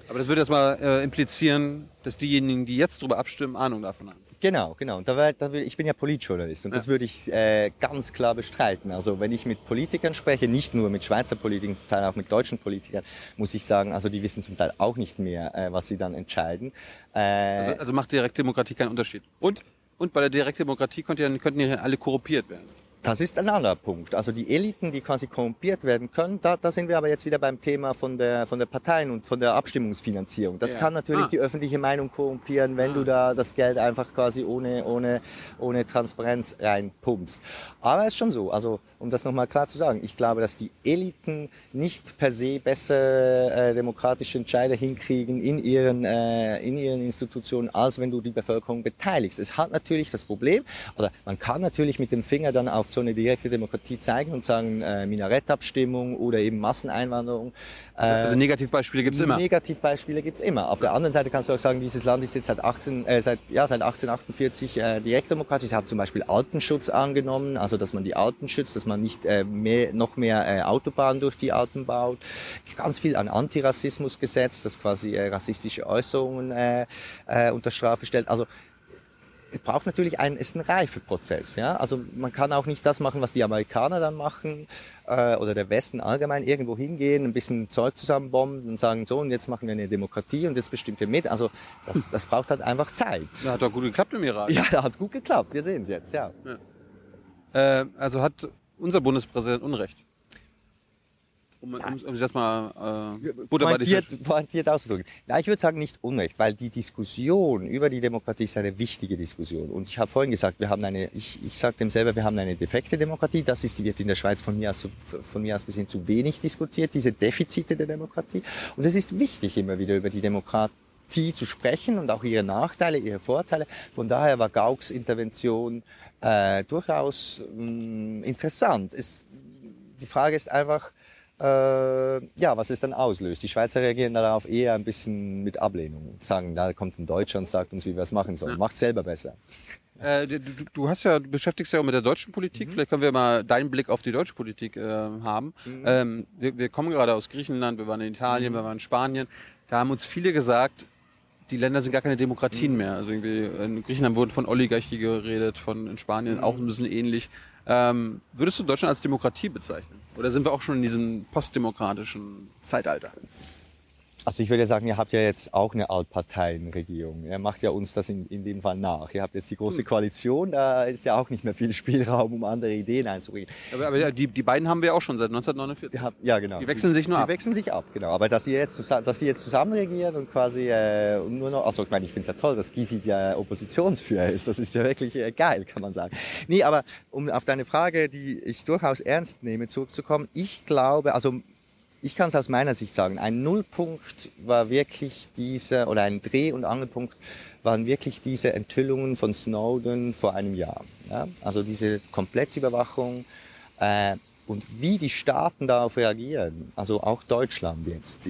Aber das würde jetzt mal äh, implizieren, dass diejenigen, die jetzt darüber abstimmen, Ahnung davon haben. Genau, genau. Und da, wär, da will, ich bin ja Politjournalist und das würde ich äh, ganz klar bestreiten. Also wenn ich mit Politikern spreche, nicht nur mit Schweizer Politikern, zum Teil auch mit deutschen Politikern, muss ich sagen, also die wissen zum Teil auch nicht mehr, äh, was sie dann entscheiden. Äh, Also, also macht Direktdemokratie keinen Unterschied. Und, und bei der Direktdemokratie könnt ihr, könnten ja alle korrumpiert werden. Das ist ein anderer Punkt. Also die Eliten, die quasi korrumpiert werden können, da, da sind wir aber jetzt wieder beim Thema von der, von der Parteien und von der Abstimmungsfinanzierung. Das Ja. kann natürlich Ah. die öffentliche Meinung korrumpieren, wenn du da das Geld einfach quasi ohne, ohne, ohne Transparenz reinpumpst. Aber es ist schon so, also um das nochmal klar zu sagen, ich glaube, dass die Eliten nicht per se bessere äh, demokratische Entscheide hinkriegen in ihren, äh, in ihren Institutionen, als wenn du die Bevölkerung beteiligst. Es hat natürlich das Problem, oder man kann natürlich mit dem Finger dann auf so eine direkte Demokratie zeigen und sagen, äh, Minarettabstimmung oder eben Masseneinwanderung. Äh, Also Negativbeispiele gibt's immer. Negativbeispiele gibt's immer. Auf der anderen Seite kannst du auch sagen, dieses Land ist jetzt seit, 18, äh, seit, ja, seit 1848 äh, direktdemokratisch. Sie haben zum Beispiel Alpenschutz angenommen, also dass man die Alpen schützt, dass man nicht äh, mehr, noch mehr äh, Autobahnen durch die Alpen baut. Ganz viel an Antirassismus gesetzt, das quasi äh, rassistische Äußerungen äh, äh, unter Strafe stellt. Also es braucht natürlich einen, ist ein Reifeprozess. Ja? Also man kann auch nicht das machen, was die Amerikaner dann machen äh, oder der Westen allgemein irgendwo hingehen, ein bisschen Zeug zusammenbomben und sagen, so und jetzt machen wir eine Demokratie und jetzt bestimmt ihr mit. Also das, das braucht halt einfach Zeit. Das hat doch gut geklappt im Irak. Ja, hat gut geklappt. Wir sehen es jetzt, ja. Äh, also hat unser Bundespräsident Unrecht. Um, um, um sich das mal äh, pointiert, pointiert auszudrücken. Ja, ich würde sagen nicht Unrecht, weil die Diskussion über die Demokratie ist eine wichtige Diskussion. Und ich habe vorhin gesagt, wir haben eine, ich, ich sage dem selber, wir haben eine defekte Demokratie. Das ist, die wird in der Schweiz von mir, aus, zu- von mir aus gesehen zu wenig diskutiert, diese Defizite der Demokratie. Und es ist wichtig, immer wieder über die Demokratie zu sprechen und auch ihre Nachteile, ihre Vorteile. Von daher war Gauks Intervention äh, durchaus mh, interessant. Es, die Frage ist einfach, äh, ja, was es dann auslöst. Die Schweizer reagieren darauf eher ein bisschen mit Ablehnung. Sagen, da kommt ein Deutscher und sagt uns, wie wir es machen sollen. Macht selber besser. Äh, du, du- hast ja, du beschäftigst ja auch mit der deutschen Politik. Vielleicht können wir mal deinen Blick auf die deutsche Politik äh, haben. Ähm, wir, wir kommen gerade aus Griechenland, wir waren in Italien, wir waren in Spanien. Da haben uns viele gesagt, die Länder sind gar keine Demokratien mehr. Also irgendwie in Griechenland wurde von Oligarchie geredet, von in Spanien auch ein bisschen ähnlich. Ähm, würdest du Deutschland als Demokratie bezeichnen? Oder sind wir auch schon in diesem postdemokratischen Zeitalter? Also ich würde sagen, ihr habt ja jetzt auch eine Altparteienregierung. Ihr macht ja uns das in, in dem Fall nach. Ihr habt jetzt die große Koalition, da ist ja auch nicht mehr viel Spielraum, um andere Ideen einzubringen. Aber, aber die, die beiden haben wir auch schon seit 1949. Ihr habt, ja, genau. Die wechseln sich nur die ab. wechseln sich ab, genau. Aber dass, ihr jetzt, dass sie jetzt zusammen regieren und quasi äh, nur noch, also ich meine, ich finde es ja toll, dass Gysi der Oppositionsführer ist. Das ist ja wirklich äh, geil, kann man sagen. Nee, aber um auf deine Frage, die ich durchaus ernst nehme, zurückzukommen, ich glaube, also ich kann es aus meiner Sicht sagen, ein Nullpunkt war wirklich dieser, oder ein Dreh- und Angelpunkt waren wirklich diese Enthüllungen von Snowden vor einem Jahr. Ja? Also diese Komplettüberwachung. Äh, Und wie die Staaten darauf reagieren, also auch Deutschland jetzt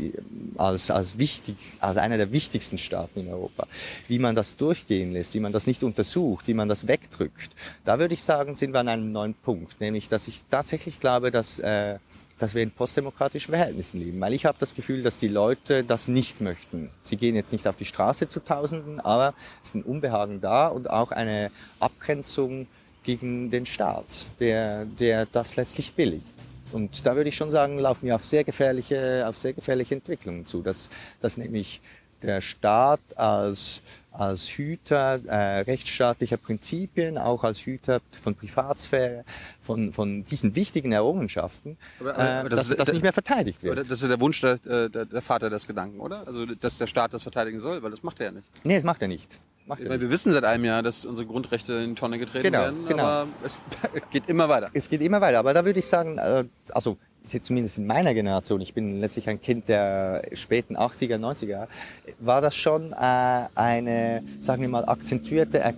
als, als, wichtig, als einer der wichtigsten Staaten in Europa, wie man das durchgehen lässt, wie man das nicht untersucht, wie man das wegdrückt, da würde ich sagen, sind wir an einem neuen Punkt, nämlich dass ich tatsächlich glaube, dass äh, dass wir in postdemokratischen Verhältnissen leben. Weil ich habe das Gefühl, dass die Leute das nicht möchten. Sie gehen jetzt nicht auf die Straße zu Tausenden, aber es ist ein Unbehagen da und auch eine Abgrenzung gegen den Staat, der, der das letztlich billigt. Und da würde ich schon sagen, laufen wir auf sehr gefährliche, auf sehr gefährliche Entwicklungen zu, dass, dass nämlich der Staat als, als Hüter äh, rechtsstaatlicher Prinzipien, auch als Hüter von Privatsphäre, von, von diesen wichtigen Errungenschaften, aber, aber äh, das, dass das nicht mehr verteidigt wird. Das ist der Wunsch der, der, der Vater des Gedanken, oder? Also, dass der Staat das verteidigen soll, weil das macht er ja nicht. Nee, das macht er nicht. Macht Weil wir wissen seit einem Jahr, dass unsere Grundrechte in die Tonne getreten genau, werden, genau. aber es geht immer weiter. Es geht immer weiter, aber da würde ich sagen, äh, also zumindest in meiner Generation, ich bin letztlich ein Kind der späten 80er, 90er, war das schon äh, eine, sagen wir mal, akzentuierte, äh,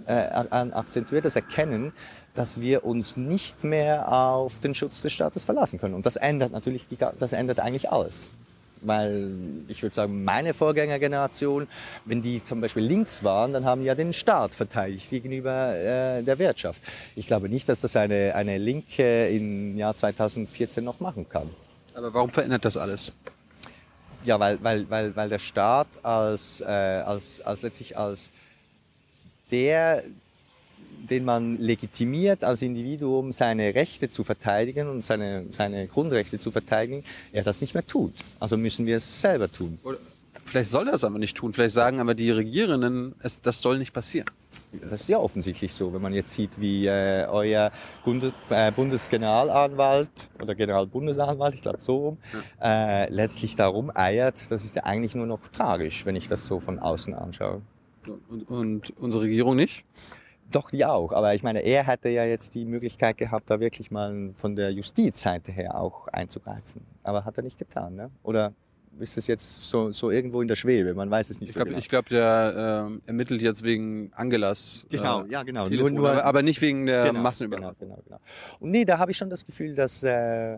ein akzentuiertes Erkennen, dass wir uns nicht mehr auf den Schutz des Staates verlassen können. Und das ändert natürlich, das ändert eigentlich alles weil ich würde sagen, meine Vorgängergeneration, wenn die zum Beispiel links waren, dann haben die ja den Staat verteidigt gegenüber äh, der Wirtschaft. Ich glaube nicht, dass das eine, eine Linke im Jahr 2014 noch machen kann. Aber warum verändert das alles? Ja, weil, weil, weil, weil der Staat als, äh, als, als letztlich als der, den man legitimiert als Individuum, seine Rechte zu verteidigen und seine, seine Grundrechte zu verteidigen, er das nicht mehr tut. Also müssen wir es selber tun. Oder vielleicht soll er es aber nicht tun. Vielleicht sagen aber die Regierenden, es, das soll nicht passieren. Das ist ja offensichtlich so, wenn man jetzt sieht, wie äh, euer Bundes äh, Bundesgeneralanwalt oder Generalbundesanwalt, ich glaube so rum, ja. äh, letztlich darum eiert. Das ist ja eigentlich nur noch tragisch, wenn ich das so von außen anschaue. Und, und unsere Regierung nicht? Doch, die auch. Aber ich meine, er hätte ja jetzt die Möglichkeit gehabt, da wirklich mal von der Justizseite her auch einzugreifen. Aber hat er nicht getan, ne? Oder ist es jetzt so, so irgendwo in der Schwebe? Man weiß es nicht ich so glaub, genau. Ich glaube, der äh, ermittelt jetzt wegen Angelas. Genau, äh, ja, genau. Nur, nur, aber, aber nicht wegen der genau, Massenüberwachung. Genau, genau, genau. Und nee, da habe ich schon das Gefühl, dass äh,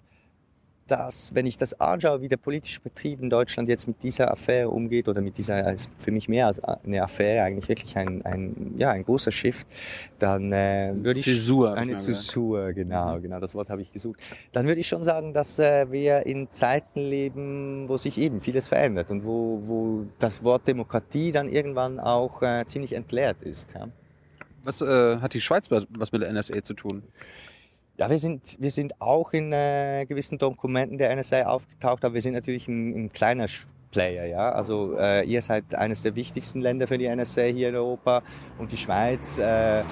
dass, wenn ich das anschaue, wie der politische Betrieb in Deutschland jetzt mit dieser Affäre umgeht oder mit dieser, ist für mich mehr als eine Affäre, eigentlich wirklich ein, ein, ja, ein großer Shift, dann äh, würde ich... Zäsur. Eine Zäsur, genau, genau, das Wort habe ich gesucht. Dann würde ich schon sagen, dass äh, wir in Zeiten leben, wo sich eben vieles verändert und wo, wo das Wort Demokratie dann irgendwann auch äh, ziemlich entleert ist. Ja. Was äh, hat die Schweiz was mit der NSA zu tun? Ja, wir sind, wir sind auch in äh, gewissen Dokumenten der NSA aufgetaucht, aber wir sind natürlich ein, ein kleiner Player, ja. Also äh, ihr seid eines der wichtigsten Länder für die NSA hier in Europa und die Schweiz äh,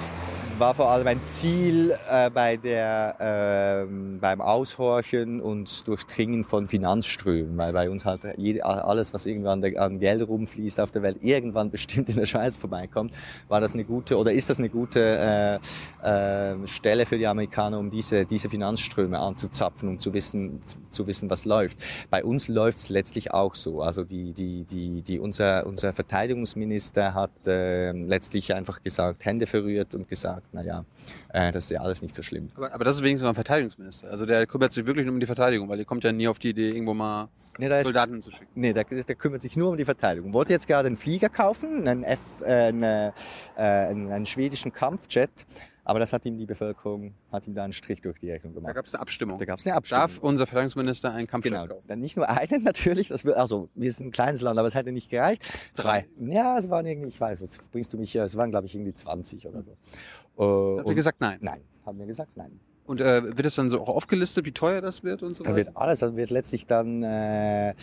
war vor allem ein Ziel äh, bei der, äh, beim Aushorchen und Durchdringen von Finanzströmen, weil bei uns halt jede, alles, was irgendwann an, Geld rumfließt auf der Welt, irgendwann bestimmt in der Schweiz vorbeikommt, war das eine gute oder ist das eine gute äh, äh, Stelle für die Amerikaner, um diese, diese Finanzströme anzuzapfen, um zu wissen, zu wissen, was läuft. Bei uns läuft es letztlich auch so. Also die, die, die, die, unser, unser Verteidigungsminister hat äh, letztlich einfach gesagt, Hände verrührt und gesagt, naja, äh, das ist ja alles nicht so schlimm. Aber, aber das ist wenigstens noch ein Verteidigungsminister. Also der kümmert sich wirklich nur um die Verteidigung, weil der kommt ja nie auf die Idee, irgendwo mal nee, ist, Soldaten zu schicken. Nee, der, der, kümmert sich nur um die Verteidigung. Wollte jetzt gerade einen Flieger kaufen, einen, F, äh, eine, äh, einen, einen schwedischen Kampfjet. Aber das hat ihm die Bevölkerung, hat ihm da einen Strich durch die Rechnung gemacht. Da gab es eine Abstimmung. Da gab es eine Abstimmung. Darf unser Verteidigungsminister einen Kampfjet genau. kaufen? Nicht nur einen natürlich, das wird, also wir sind ein kleines Land, aber es hätte nicht gereicht. Drei. Ja, es waren irgendwie, ich weiß, jetzt bringst du mich hier, es waren glaube ich irgendwie 20 oder so. Äh, Habt ihr gesagt nein? Nein, haben wir gesagt nein. Und äh, wird das dann so auch aufgelistet, wie teuer das wird und so weiter? Da wird alles, also wird letztlich dann äh,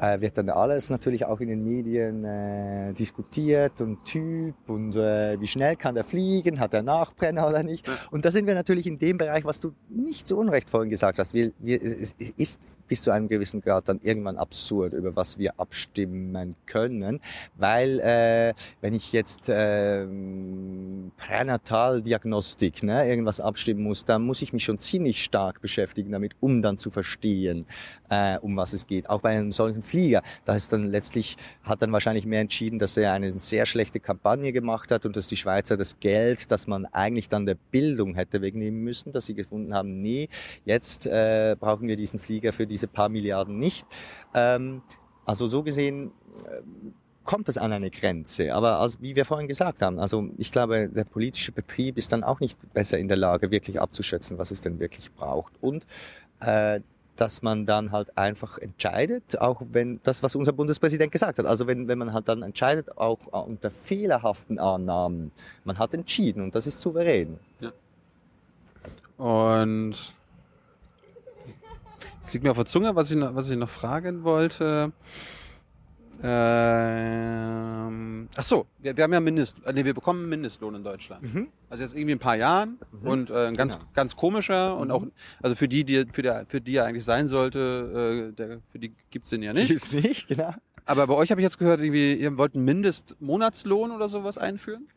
äh, wird dann alles natürlich auch in den Medien äh, diskutiert und Typ und äh, wie schnell kann der fliegen, hat er Nachbrenner oder nicht. Ja. Und da sind wir natürlich in dem Bereich, was du nicht so unrecht vorhin gesagt hast. Wir, wir, es ist bis zu einem gewissen Grad dann irgendwann absurd, über was wir abstimmen können, weil äh, wenn ich jetzt äh, Pränataldiagnostik, ne, irgendwas abstimmen muss, dann muss ich mich schon ziemlich stark beschäftigen damit, um dann zu verstehen, äh, um was es geht. Auch bei einem solchen Flieger, da ist dann letztlich, hat dann wahrscheinlich mehr entschieden, dass er eine sehr schlechte Kampagne gemacht hat und dass die Schweizer das Geld, das man eigentlich dann der Bildung hätte wegnehmen müssen, dass sie gefunden haben, nee, jetzt äh, brauchen wir diesen Flieger für diese paar Milliarden nicht. Ähm, also so gesehen äh, kommt es an eine Grenze. Aber als, wie wir vorhin gesagt haben, also ich glaube, der politische Betrieb ist dann auch nicht besser in der Lage, wirklich abzuschätzen, was es denn wirklich braucht. Und äh, dass man dann halt einfach entscheidet, auch wenn das, was unser Bundespräsident gesagt hat, also wenn, wenn man halt dann entscheidet, auch unter fehlerhaften Annahmen, man hat entschieden und das ist souverän. Ja. Und es liegt mir auf der Zunge, was ich noch, was ich noch fragen wollte. Ähm, ach so, wir, wir haben ja Mindest, äh, nee, wir bekommen Mindestlohn in Deutschland. Mhm. Also jetzt irgendwie ein paar Jahren mhm. und äh, ganz genau. ganz komischer und mhm. auch also für die die für der für die er eigentlich sein sollte, äh, der, für die gibt's den ja nicht. Gibt's nicht, genau. Aber bei euch habe ich jetzt gehört, irgendwie ihr wollt einen Mindestmonatslohn oder sowas einführen?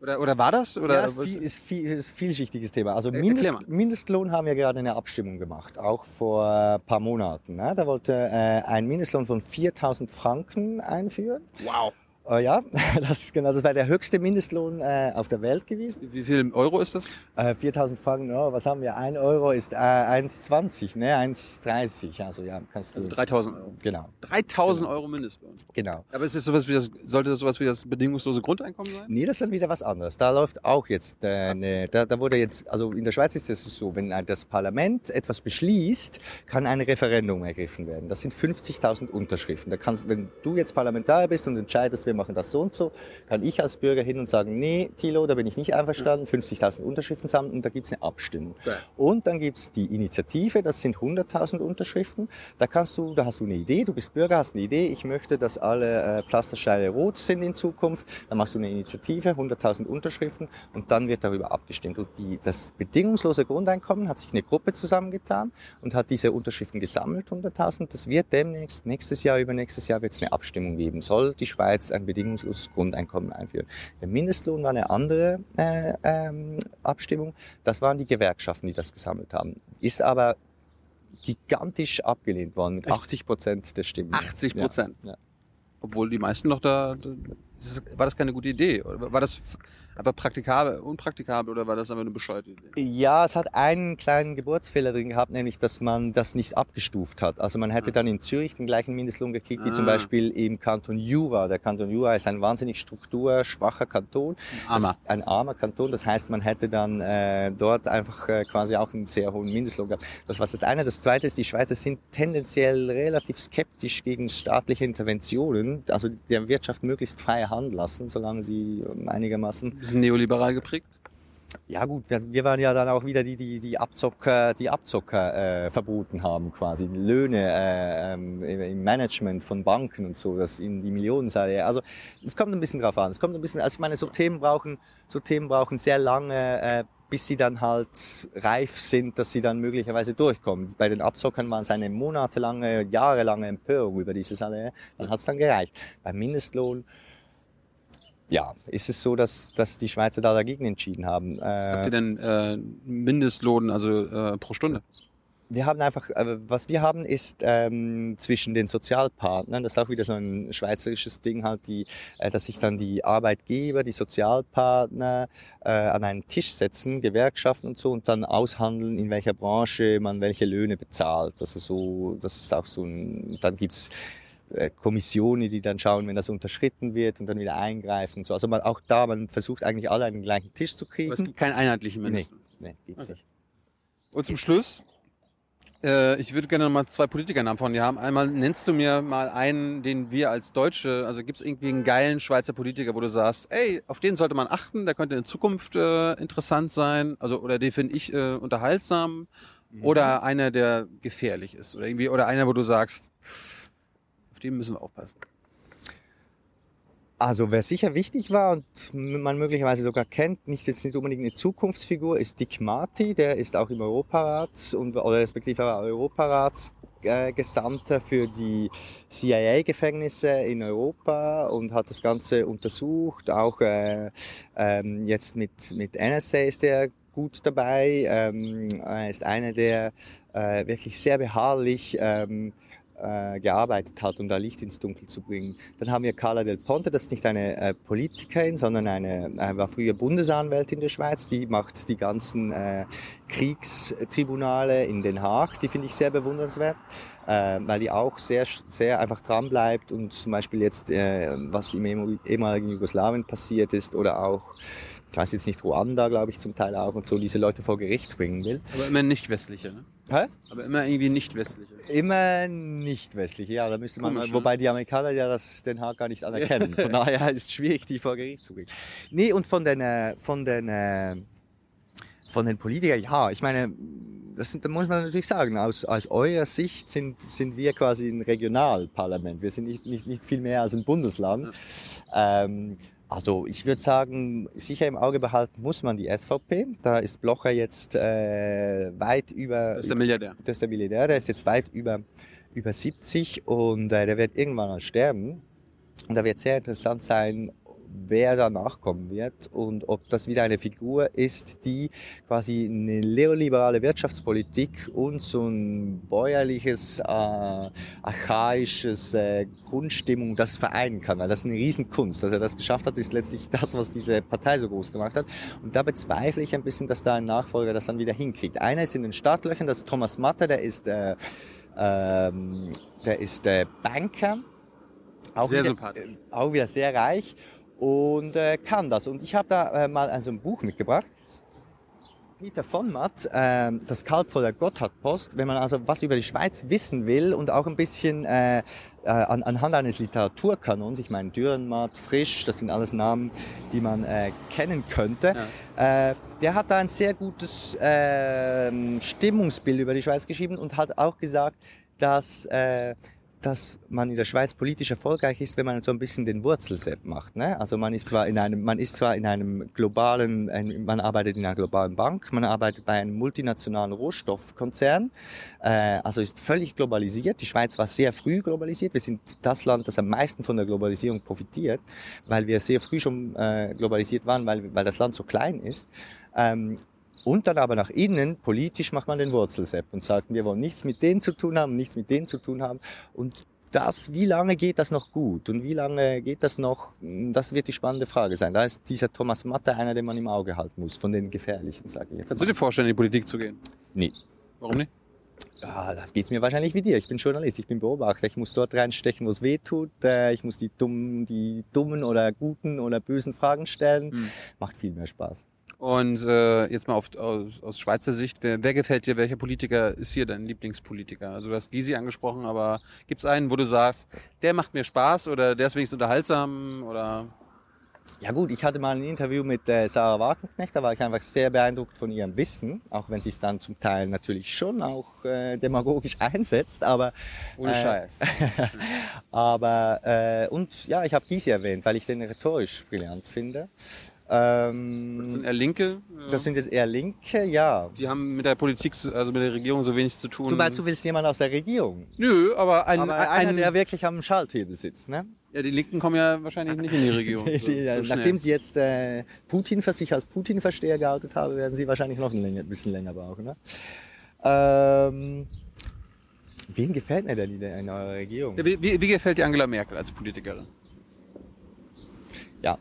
Oder, oder war das? Oder ja, ist, viel, ist, viel, ist vielschichtiges Thema. Also äh, Mindest, Mindestlohn haben wir gerade eine Abstimmung gemacht, auch vor ein paar Monaten. Ne? Da wollte äh, ein Mindestlohn von 4000 Franken einführen. Wow. Äh, ja, das, genau, das war der höchste Mindestlohn äh, auf der Welt gewesen. Wie viel Euro ist das? Äh, 4000 Franken, oh, was haben wir? Ein Euro ist äh, 1,20, ne? 1,30. Also ja, kannst du. Also 3000 Euro. Genau. 3000 genau. Euro Mindestlohn. Genau. Aber ist das sowas wie das, sollte das sowas wie das bedingungslose Grundeinkommen sein? Nee, das ist dann wieder was anderes. Da läuft auch jetzt, äh, ne, da, da wurde jetzt, also in der Schweiz ist es so, wenn das Parlament etwas beschließt, kann ein Referendum ergriffen werden. Das sind 50.000 Unterschriften. Da kannst, wenn du jetzt Parlamentarier bist und entscheidest, wir machen das so und so, kann ich als Bürger hin und sagen, nee, Thilo, da bin ich nicht einverstanden, 50.000 Unterschriften sammeln und da gibt es eine Abstimmung. Okay. Und dann gibt es die Initiative, das sind 100.000 Unterschriften. Da kannst du, da hast du eine Idee, du bist Bürger, hast eine Idee, ich möchte, dass alle äh, Pflastersteine rot sind in Zukunft. Dann machst du eine Initiative, 100.000 Unterschriften und dann wird darüber abgestimmt. Und die, das bedingungslose Grundeinkommen hat sich eine Gruppe zusammengetan und hat diese Unterschriften gesammelt, 100.000. Das wird demnächst, nächstes Jahr, übernächstes Jahr wird es eine Abstimmung geben. Soll die Schweiz ein bedingungsloses Grundeinkommen einführen. Der Mindestlohn war eine andere äh, ähm, Abstimmung. Das waren die Gewerkschaften, die das gesammelt haben. Ist aber gigantisch abgelehnt worden mit 80 Prozent der Stimmen. 80 Prozent? Ja, ja. Obwohl die meisten noch da, war das keine gute Idee? War das einfach praktikabel, unpraktikabel oder war das einfach eine bescheuerte Idee? Ja, es hat einen kleinen Geburtsfehler drin gehabt, nämlich, dass man das nicht abgestuft hat. Also man hätte ah. dann in Zürich den gleichen Mindestlohn gekriegt, wie ah. zum Beispiel im Kanton Jura. Der Kanton Jura ist ein wahnsinnig strukturschwacher Kanton. Armer. Ein armer Kanton. Das heißt, man hätte dann äh, dort einfach äh, quasi auch einen sehr hohen Mindestlohn gehabt. Das war das eine. Das zweite ist, die Schweizer sind tendenziell relativ skeptisch gegen staatliche Interventionen, also der Wirtschaft möglichst freie Hand lassen, solange sie einigermaßen bisschen neoliberal geprägt? Ja gut, wir, wir, waren ja dann auch wieder die, die, die Abzocker, die Abzocker äh, verboten haben, quasi Löhne äh, ähm, im Management von Banken und so, das in die Millionen sei. Also es kommt ein bisschen drauf an. Es kommt ein bisschen, also ich meine, so Themen brauchen, so Themen brauchen sehr lange, äh, bis sie dann halt reif sind, dass sie dann möglicherweise durchkommen. Bei den Abzockern waren es eine monatelange, jahrelange Empörung über diese Sache. Dann hat es dann gereicht. Beim Mindestlohn ja, ist es so, dass, dass die Schweizer da dagegen entschieden haben. Äh, Habt ihr denn äh, Mindestlohn, also äh, pro Stunde? Wir haben einfach, äh, was wir haben, ist ähm, zwischen den Sozialpartnern, das ist auch wieder so ein schweizerisches Ding halt, die, äh, dass sich dann die Arbeitgeber, die Sozialpartner äh, an einen Tisch setzen, Gewerkschaften und so, und dann aushandeln, in welcher Branche man welche Löhne bezahlt. Also so, das ist auch so ein, dann gibt's Kommissionen, die dann schauen, wenn das unterschritten wird und dann wieder eingreifen. So. Also man, auch da, man versucht eigentlich alle an den gleichen Tisch zu kriegen. Aber es gibt keinen einheitlichen Mindestlohn? Nee, nee gibt's okay. nicht. Und zum Schluss, äh, ich würde gerne noch mal zwei Politikernamen von dir haben. Einmal nennst du mir mal einen, den wir als Deutsche, also gibt es irgendwie einen geilen Schweizer Politiker, wo du sagst, ey, auf den sollte man achten, der könnte in Zukunft äh, interessant sein, also oder den finde ich äh, unterhaltsam, mhm. oder einer, der gefährlich ist, oder irgendwie, oder einer, wo du sagst, dem müssen wir aufpassen. Also wer sicher wichtig war und man möglicherweise sogar kennt, nicht jetzt nicht unbedingt eine Zukunftsfigur, ist Dick Marty, der ist auch im Europarat und oder respektive Europarats Sondergesandter für die CIA-Gefängnisse in Europa und hat das Ganze untersucht. Auch äh, ähm, jetzt mit, mit NSA ist er gut dabei. Ähm, er ist einer, der äh, wirklich sehr beharrlich ähm, äh, gearbeitet hat, um da Licht ins Dunkel zu bringen. Dann haben wir Carla Del Ponte, das ist nicht eine äh, Politikerin, sondern eine, äh, war früher Bundesanwältin der Schweiz, die macht die ganzen äh, Kriegstribunale in Den Haag, die finde ich sehr bewundernswert, äh, weil die auch sehr, sehr einfach dran bleibt und zum Beispiel jetzt, was im ehemaligen Jugoslawien passiert ist oder auch ich weiß jetzt nicht, Ruanda, glaube ich, zum Teil auch und so, diese Leute vor Gericht bringen will. Aber immer nicht westliche, ne? Hä? Aber immer irgendwie nicht westliche. Immer nicht westliche, ja, da müsste man, Komisch, ne? wobei die Amerikaner ja das Den Haag gar nicht anerkennen. Von daher ist es schwierig, die vor Gericht zu bringen. Nee, und von den, äh, von den, äh, von den Politikern, ja, ich meine, das sind, da muss man natürlich sagen, aus, aus eurer Sicht sind, sind wir quasi ein Regionalparlament. Wir sind nicht, nicht, nicht viel mehr als ein Bundesland. Ähm, also ich würde sagen, sicher im Auge behalten muss man die SVP. Da ist Blocher jetzt äh, weit über... Das ist der Milliardär. Das ist der Milliardär, der ist jetzt weit über, über 70 und äh, der wird irgendwann sterben. Und da wird sehr interessant sein, wer danach kommen wird und ob das wieder eine Figur ist, die quasi eine neoliberale Wirtschaftspolitik und so ein bäuerliches, äh, archaisches äh, Grundstimmung das vereinen kann. Weil das ist eine Riesenkunst. Dass er das geschafft hat, ist letztlich das, was diese Partei so groß gemacht hat. Und da bezweifle ich ein bisschen, dass da ein Nachfolger das dann wieder hinkriegt. Einer ist in den Startlöchern, das ist Thomas Matter, der ist, äh, ähm, der ist äh, Banker. Auch Sehr sympathisch. äh, auch wieder sehr reich und äh, kann das. Und ich habe da äh, mal also ein Buch mitgebracht. Peter von Matt, äh, das Kalb vor der Gotthardpost, wenn man also was über die Schweiz wissen will und auch ein bisschen äh, äh, an, anhand eines Literaturkanons, ich meine Dürrenmatt, Frisch, das sind alles Namen, die man äh, kennen könnte, äh, der hat da ein sehr gutes äh, Stimmungsbild über die Schweiz geschrieben und hat auch gesagt, dass äh, dass man in der Schweiz politisch erfolgreich ist, wenn man so ein bisschen den Wurzelsepp macht. Ne? Also man ist zwar in einem, man ist zwar in einem globalen, ein- man arbeitet in einer globalen Bank, man arbeitet bei einem multinationalen Rohstoffkonzern, äh, also ist völlig globalisiert. Die Schweiz war sehr früh globalisiert. Wir sind das Land, das am meisten von der Globalisierung profitiert, weil wir sehr früh schon äh, globalisiert waren, weil, weil das Land so klein ist. Ähm, und dann aber nach innen, politisch macht man den Wurzelsepp und sagt, wir wollen nichts mit denen zu tun haben, nichts mit denen zu tun haben. Und das, wie lange geht das noch gut und wie lange geht das noch, das wird die spannende Frage sein. Da ist dieser Thomas Matter einer, den man im Auge halten muss, von den gefährlichen, sage ich jetzt. Kannst du dir vorstellen, in die Politik zu gehen? Nee. Warum nicht? Ja, da geht's mir wahrscheinlich wie dir. Ich bin Journalist, ich bin Beobachter. Ich muss dort reinstechen, wo es weh tut. Äh, Ich muss die dummen, die dummen oder guten oder bösen Fragen stellen. Hm. Macht viel mehr Spaß. Und äh, jetzt mal auf, aus, aus Schweizer Sicht, wer, wer gefällt dir, welcher Politiker ist hier dein Lieblingspolitiker? Also du hast Gysi angesprochen, aber gibt es einen, wo du sagst, der macht mir Spaß oder der ist wenigstens unterhaltsam oder Ja gut, ich hatte mal ein Interview mit äh, Sarah Wagenknecht, da war ich einfach sehr beeindruckt von ihrem Wissen, auch wenn sie es dann zum Teil natürlich schon auch äh, demagogisch einsetzt, aber ohne Äh, Scheiß? aber äh, und ja, ich habe Gysi erwähnt, weil ich den rhetorisch brillant finde. Ähm, Das sind eher Linke. äh, das sind jetzt eher Linke, ja. die haben mit der Politik, so- also mit der Regierung so wenig zu tun. Du meinst, du willst jemanden aus der Regierung, Nö, aber ein, aber ein, einer, der wirklich am Schalthebel sitzt, ne? ja, die Linken kommen ja wahrscheinlich nicht in die Regierung. so, Die, so schnell. nachdem sie jetzt äh, Putin für sich als Putin-Versteher geoutet haben, werden sie wahrscheinlich noch ein, länger, ein bisschen länger brauchen. Ne? Ähm, wen gefällt mir denn in, eurer Regierung? ja, wie, wie, wie gefällt dir Angela Merkel als Politikerin? Ja,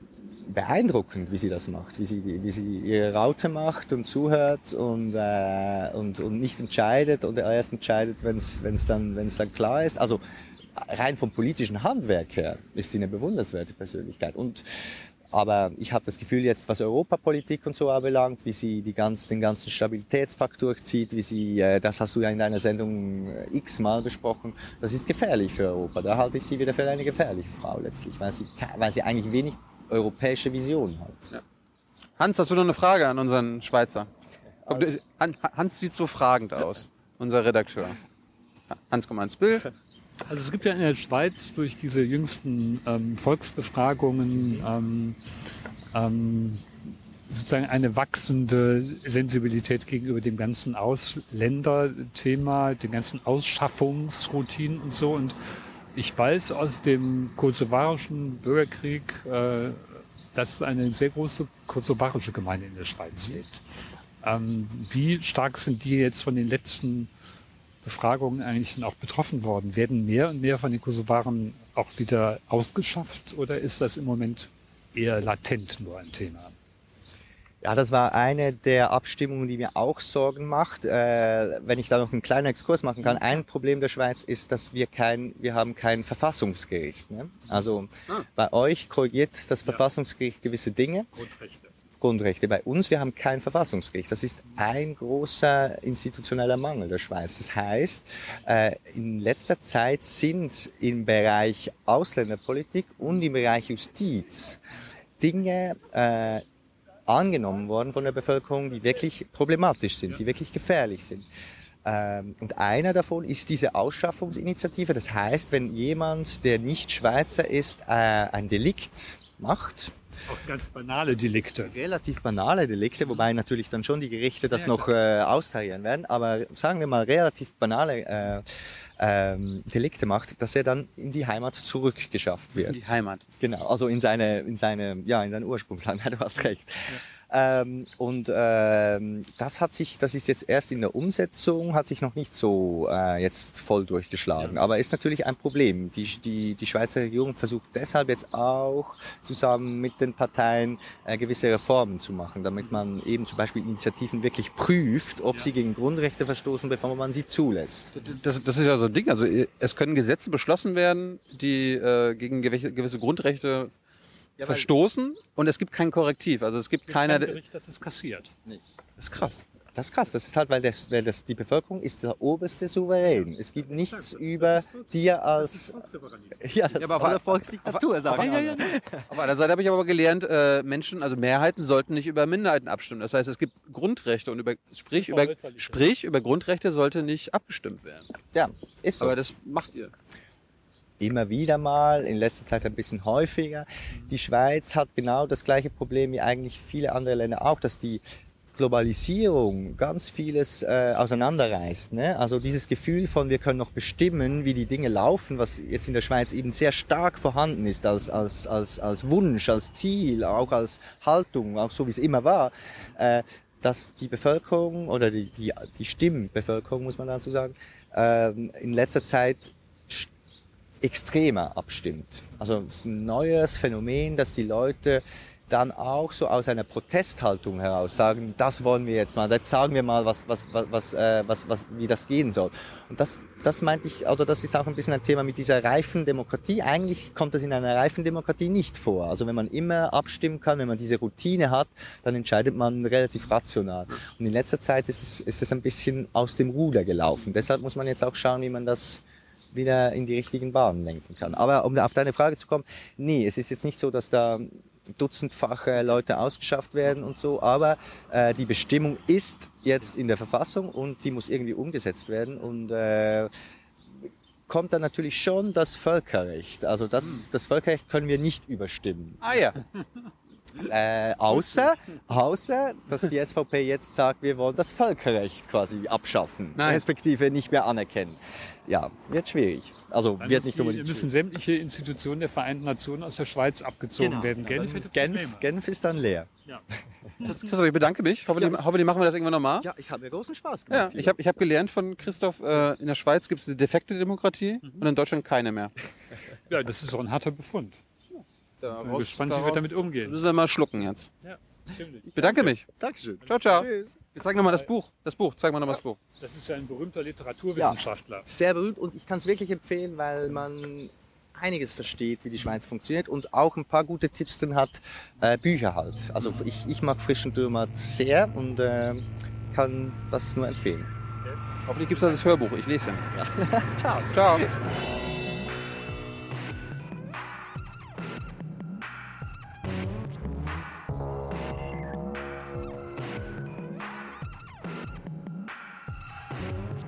beeindruckend, wie sie das macht, wie sie, wie sie ihre Raute macht und zuhört und, äh, und, und nicht entscheidet und erst entscheidet, wenn es dann, dann klar ist. Also rein vom politischen Handwerk her ist sie eine bewundernswerte Persönlichkeit. Und aber ich habe das Gefühl jetzt, was Europapolitik und so anbelangt, wie sie die ganz, den ganzen Stabilitätspakt durchzieht, wie sie, äh, das hast du ja in deiner Sendung äh, x-mal besprochen, das ist gefährlich für Europa. Da halte ich sie wieder für eine gefährliche Frau letztlich, weil sie, weil sie eigentlich wenig europäische Vision hat. Hans, hast du noch eine Frage an unseren Schweizer? Komm, Alles- du- Han- Hans sieht so fragend aus, unser Redakteur. Hans, komm mal ins Bild. Also es gibt ja in der Schweiz durch diese jüngsten ähm, Volksbefragungen ähm, ähm, sozusagen eine wachsende Sensibilität gegenüber dem ganzen Ausländerthema, den ganzen Ausschaffungsroutinen und so. Und ich weiß aus dem kosovarischen Bürgerkrieg, äh, dass eine sehr große kosovarische Gemeinde in der Schweiz lebt. Ähm, wie stark sind die jetzt von den letzten Befragungen eigentlich auch betroffen worden? Werden mehr und mehr von den Kosovaren auch wieder ausgeschafft oder ist das im Moment eher latent nur ein Thema? Ja, das war eine der Abstimmungen, die mir auch Sorgen macht. Äh, wenn ich da noch einen kleinen Exkurs machen kann, ein Problem der Schweiz ist, dass wir kein, wir haben kein Verfassungsgericht. Ne? Also ah. bei euch korrigiert das Verfassungsgericht gewisse Dinge. Grundrechte. Grundrechte. Bei uns, wir haben kein Verfassungsgericht. Das ist ein großer institutioneller Mangel der Schweiz. Das heißt, äh, in letzter Zeit sind im Bereich Ausländerpolitik und im Bereich Justiz Dinge äh, angenommen worden von der Bevölkerung, die wirklich problematisch sind, die wirklich gefährlich sind. Ähm, und einer davon ist diese Ausschaffungsinitiative. Das heißt, wenn jemand, der nicht Schweizer ist, äh, ein Delikt macht, auch ganz banale Delikte. Relativ banale Delikte, wobei natürlich dann schon die Gerichte das ja, noch äh, austarieren werden. Aber sagen wir mal relativ banale äh, ähm, Delikte macht, dass er dann in die Heimat zurückgeschafft wird. In die Heimat. Genau, also in seine, in seine, ja, in sein Ursprungsland. du hast recht. Ja. Ähm, und ähm, das hat sich, das ist jetzt erst in der Umsetzung, hat sich noch nicht so äh, jetzt voll durchgeschlagen. Ja. Aber ist natürlich ein Problem. Die, die, die Schweizer Regierung versucht deshalb jetzt auch zusammen mit den Parteien äh, gewisse Reformen zu machen, damit man eben zum Beispiel Initiativen wirklich prüft, ob ja. sie gegen Grundrechte verstoßen, bevor man sie zulässt. Das, das ist ja so ein Ding. Also es können Gesetze beschlossen werden, die äh, gegen gewisse Grundrechte ja, verstoßen und es gibt kein Korrektiv. Also es gibt, es gibt keiner. Kein Gericht, das ist kassiert. Nee. Das ist krass. Das ist krass. Das ist halt, weil, das, weil das, die Bevölkerung ist der oberste Souverän. Es gibt nichts das über dir als. Ja, das ja, aber, ist Volksdiktatur, aber, sagen aber, ja, ja. Auf einer Seite habe ich aber gelernt, äh, Menschen, also Mehrheiten sollten nicht über Minderheiten abstimmen. Das heißt, es gibt Grundrechte und über, sprich, über, sprich, über Grundrechte sollte nicht abgestimmt werden. Ja, ist so. Aber das macht ihr immer wieder mal, in letzter Zeit ein bisschen häufiger. Die Schweiz hat genau das gleiche Problem wie eigentlich viele andere Länder auch, dass die Globalisierung ganz vieles äh, auseinanderreißt. Ne? Also dieses Gefühl von, wir können noch bestimmen, wie die Dinge laufen, was jetzt in der Schweiz eben sehr stark vorhanden ist als, als, als, als Wunsch, als Ziel, auch als Haltung, auch so wie es immer war, äh, dass die Bevölkerung oder die, die, die Stimmbevölkerung, muss man dazu sagen, äh, in letzter Zeit extremer abstimmt. Also es ist ein neues Phänomen, dass die Leute dann auch so aus einer Protesthaltung heraus sagen, das wollen wir jetzt mal, jetzt sagen wir mal, was, was, was, was, äh, was, was, wie das gehen soll. Und das, das meinte ich, oder das ist auch ein bisschen ein Thema mit dieser reifen Demokratie. Eigentlich kommt das in einer reifen Demokratie nicht vor. Also wenn man immer abstimmen kann, wenn man diese Routine hat, dann entscheidet man relativ rational. Und in letzter Zeit ist es, ist es ein bisschen aus dem Ruder gelaufen. Deshalb muss man jetzt auch schauen, wie man das wieder in die richtigen Bahnen lenken kann. Aber um auf deine Frage zu kommen, nee, es ist jetzt nicht so, dass da dutzendfache Leute ausgeschafft werden und so, aber äh, die Bestimmung ist jetzt in der Verfassung und die muss irgendwie umgesetzt werden und äh, kommt dann natürlich schon das Völkerrecht. Also das, hm. das Völkerrecht können wir nicht überstimmen. Ah ja. Äh, außer, außer, dass die SVP jetzt sagt, wir wollen das Völkerrecht quasi abschaffen, Nein. respektive nicht mehr anerkennen. Ja, wird schwierig. Also dann wird nicht unbedingt. müssen sämtliche Institutionen der Vereinten Nationen aus der Schweiz abgezogen genau. werden. Genf, Genf, Genf, ist dann leer. Ja. Christoph, ich bedanke mich. Hoffe, ja. machen wir das irgendwann nochmal. Ja, ich habe mir großen Spaß gemacht. Ja, ich habe ich hab gelernt von Christoph, äh, in der Schweiz gibt es eine defekte Demokratie mhm. und in Deutschland keine mehr. Ja, das ist auch ein harter Befund. Daraus, bin gespannt, wie wir damit umgehen. Müssen wir mal schlucken jetzt. Ja, ziemlich. Ich bedanke mich. Dankeschön. Ciao, ciao. Tschüss. Jetzt zeig nochmal das Buch. Das Buch, zeig mal nochmal das Buch. Das ist ja ein berühmter Literaturwissenschaftler. Ja, sehr berühmt und ich kann es wirklich empfehlen, weil man einiges versteht, wie die Schweiz funktioniert und auch ein paar gute Tipps drin hat, äh, Bücher halt. Also ich, ich mag Frischen Dürmat sehr und äh, kann das nur empfehlen. Okay. Hoffentlich gibt es das Hörbuch, ich lese ja. Ciao. Ciao. love.